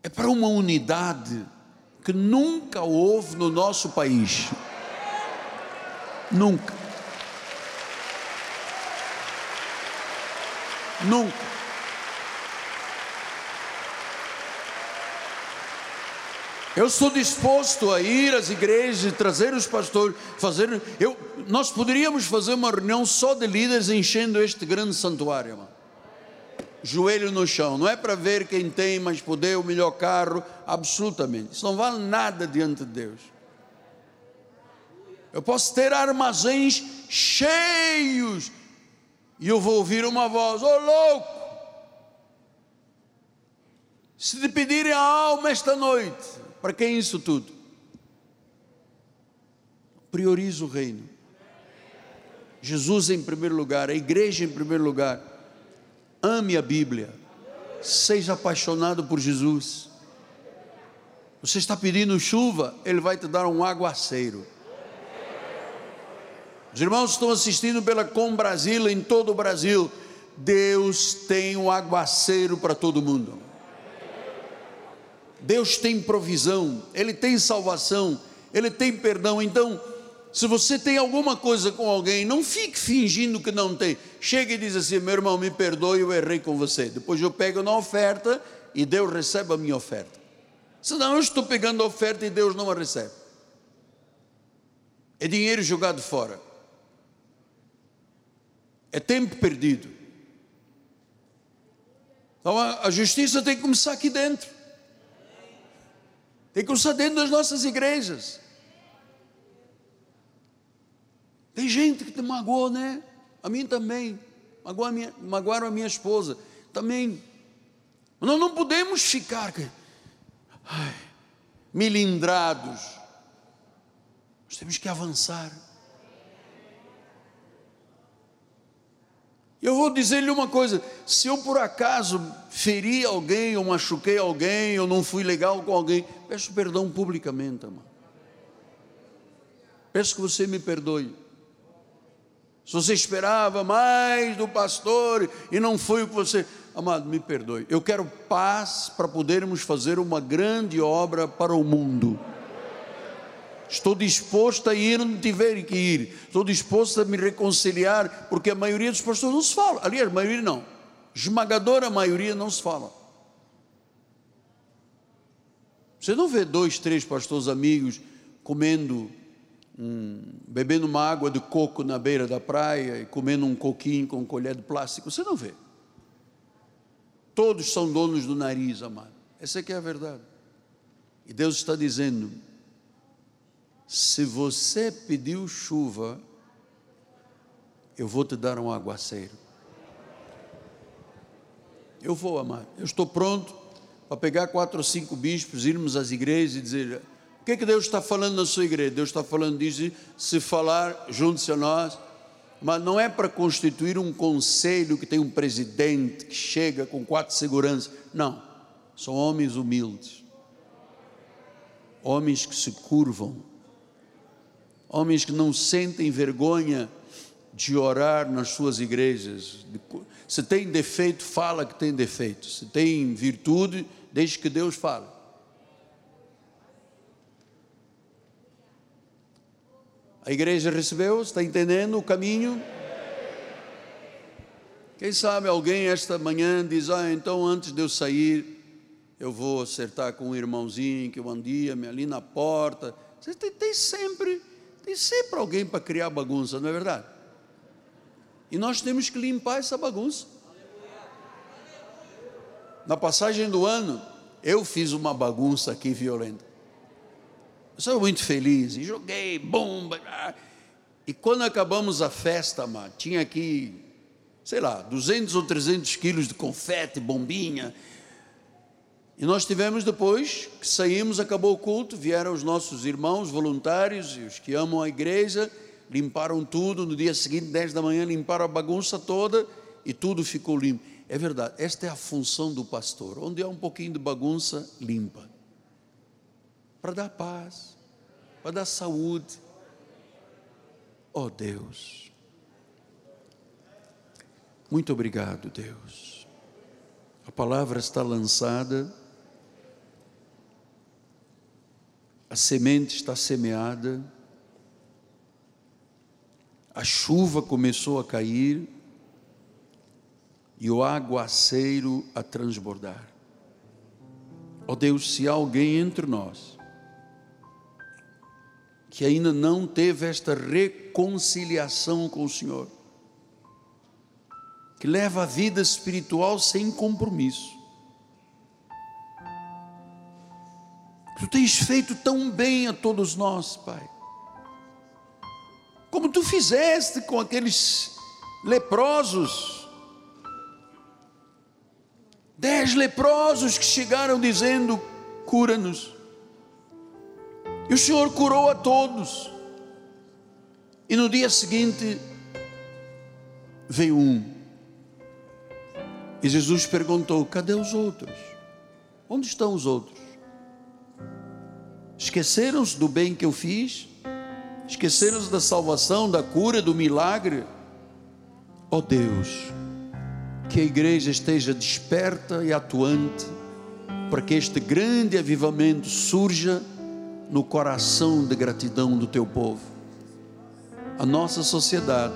É para uma unidade que nunca houve no nosso país. Nunca. Nunca. Eu estou disposto a ir às igrejas, trazer os pastores, fazer. Eu, nós poderíamos fazer uma reunião só de líderes enchendo este grande santuário, irmão. Joelho no chão, não é para ver quem tem mais poder, o melhor carro, absolutamente. Isso não vale nada diante de Deus. Eu posso ter armazéns cheios e eu vou ouvir uma voz: Ô oh, louco! Se te pedirem a alma esta noite, para quem é isso tudo? Prioriza o reino. Jesus em primeiro lugar, a igreja em primeiro lugar. Ame a Bíblia. Seja apaixonado por Jesus. Você está pedindo chuva, Ele vai te dar um aguaceiro. Os irmãos estão assistindo pela Com Brasil em todo o Brasil. Deus tem um aguaceiro para todo mundo. Deus tem provisão, Ele tem salvação, Ele tem perdão. Então, se você tem alguma coisa com alguém, não fique fingindo que não tem. Chega e diz assim: meu irmão, me perdoe, eu errei com você. Depois eu pego na oferta e Deus recebe a minha oferta. Senão eu estou pegando a oferta e Deus não a recebe. É dinheiro jogado fora. É tempo perdido. Então a, justiça tem que começar aqui dentro. Tem que começar dentro das nossas igrejas. Tem gente que te magoou, né? A mim também. Magoou a minha, magoaram a minha esposa. Também. Nós não podemos ficar ai, milindrados. Nós temos que avançar. Eu vou dizer-lhe uma coisa: se eu por acaso feri alguém, ou machuquei alguém, ou não fui legal com alguém, peço perdão publicamente, amado. Peço que você me perdoe. Se você esperava mais do pastor e não foi o que você. Amado, me perdoe. Eu quero paz para podermos fazer uma grande obra para o mundo. Estou disposto a ir onde tiver que ir. Estou disposto a me reconciliar, porque a maioria dos pastores não se fala. Aliás, a maioria não. Esmagadora maioria não se fala. Você não vê dois, três pastores amigos comendo, um, bebendo uma água de coco na beira da praia e comendo um coquinho com colher de plástico. Você não vê. Todos são donos do nariz, amado. Essa é que é a verdade. E Deus está dizendo: se você pediu chuva, eu vou te dar um aguaceiro. Eu vou, amar. Eu estou pronto para pegar quatro ou cinco bispos, irmos às igrejas e dizer: o que é que Deus está falando na sua igreja? Deus está falando disso, se falar, junte-se a nós. Mas não é para constituir um conselho que tem um presidente que chega com quatro seguranças. Não. São homens humildes. Homens que se curvam homens que não sentem vergonha de orar nas suas igrejas. Se tem defeito, fala que tem defeito. Se tem virtude, deixe que Deus fale. A igreja recebeu, está entendendo o caminho? Quem sabe alguém esta manhã diz: Ah, então antes de eu sair, eu vou acertar com um irmãozinho que um dia me ali na porta. Tem, tem sempre tem sempre alguém para criar bagunça, não é verdade? E nós temos que limpar essa bagunça. Na passagem do ano, eu fiz uma bagunça aqui violenta. Eu estava muito feliz e joguei bomba. E quando acabamos a festa, tinha aqui, sei lá, 200 ou 300 quilos de confete, bombinha, e nós tivemos depois que saímos, acabou o culto, vieram os nossos irmãos voluntários e os que amam a igreja, limparam tudo. No dia seguinte, 10 da manhã, limparam a bagunça toda e tudo ficou limpo. É verdade, esta é a função do pastor. Onde há um pouquinho de bagunça, limpa. Para dar paz, para dar saúde. Oh Deus. Muito obrigado, Deus. A palavra está lançada a semente está semeada, a chuva começou a cair e o aguaceiro a transbordar. Ó oh Deus, se há alguém entre nós que ainda não teve esta reconciliação com o Senhor, que leva a vida espiritual sem compromisso, Tu tens feito tão bem a todos nós, Pai. Como tu fizeste com aqueles leprosos. Dez leprosos que chegaram dizendo: cura-nos. E o Senhor curou a todos. E no dia seguinte veio um. E Jesus perguntou: cadê os outros? Onde estão os outros? Esqueceram-se do bem que eu fiz? Esqueceram-se da salvação, da cura, do milagre? Ó oh Deus, que a igreja esteja desperta e atuante para que este grande avivamento surja no coração de gratidão do teu povo. A nossa sociedade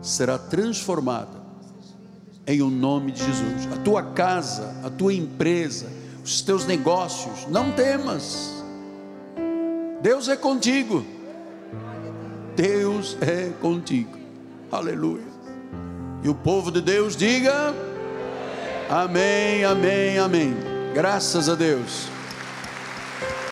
será transformada em o um nome de Jesus. A tua casa, a tua empresa, os teus negócios, não temas Deus é contigo. Deus é contigo. Aleluia. E o povo de Deus diga: Amém, amém, amém. Graças a Deus.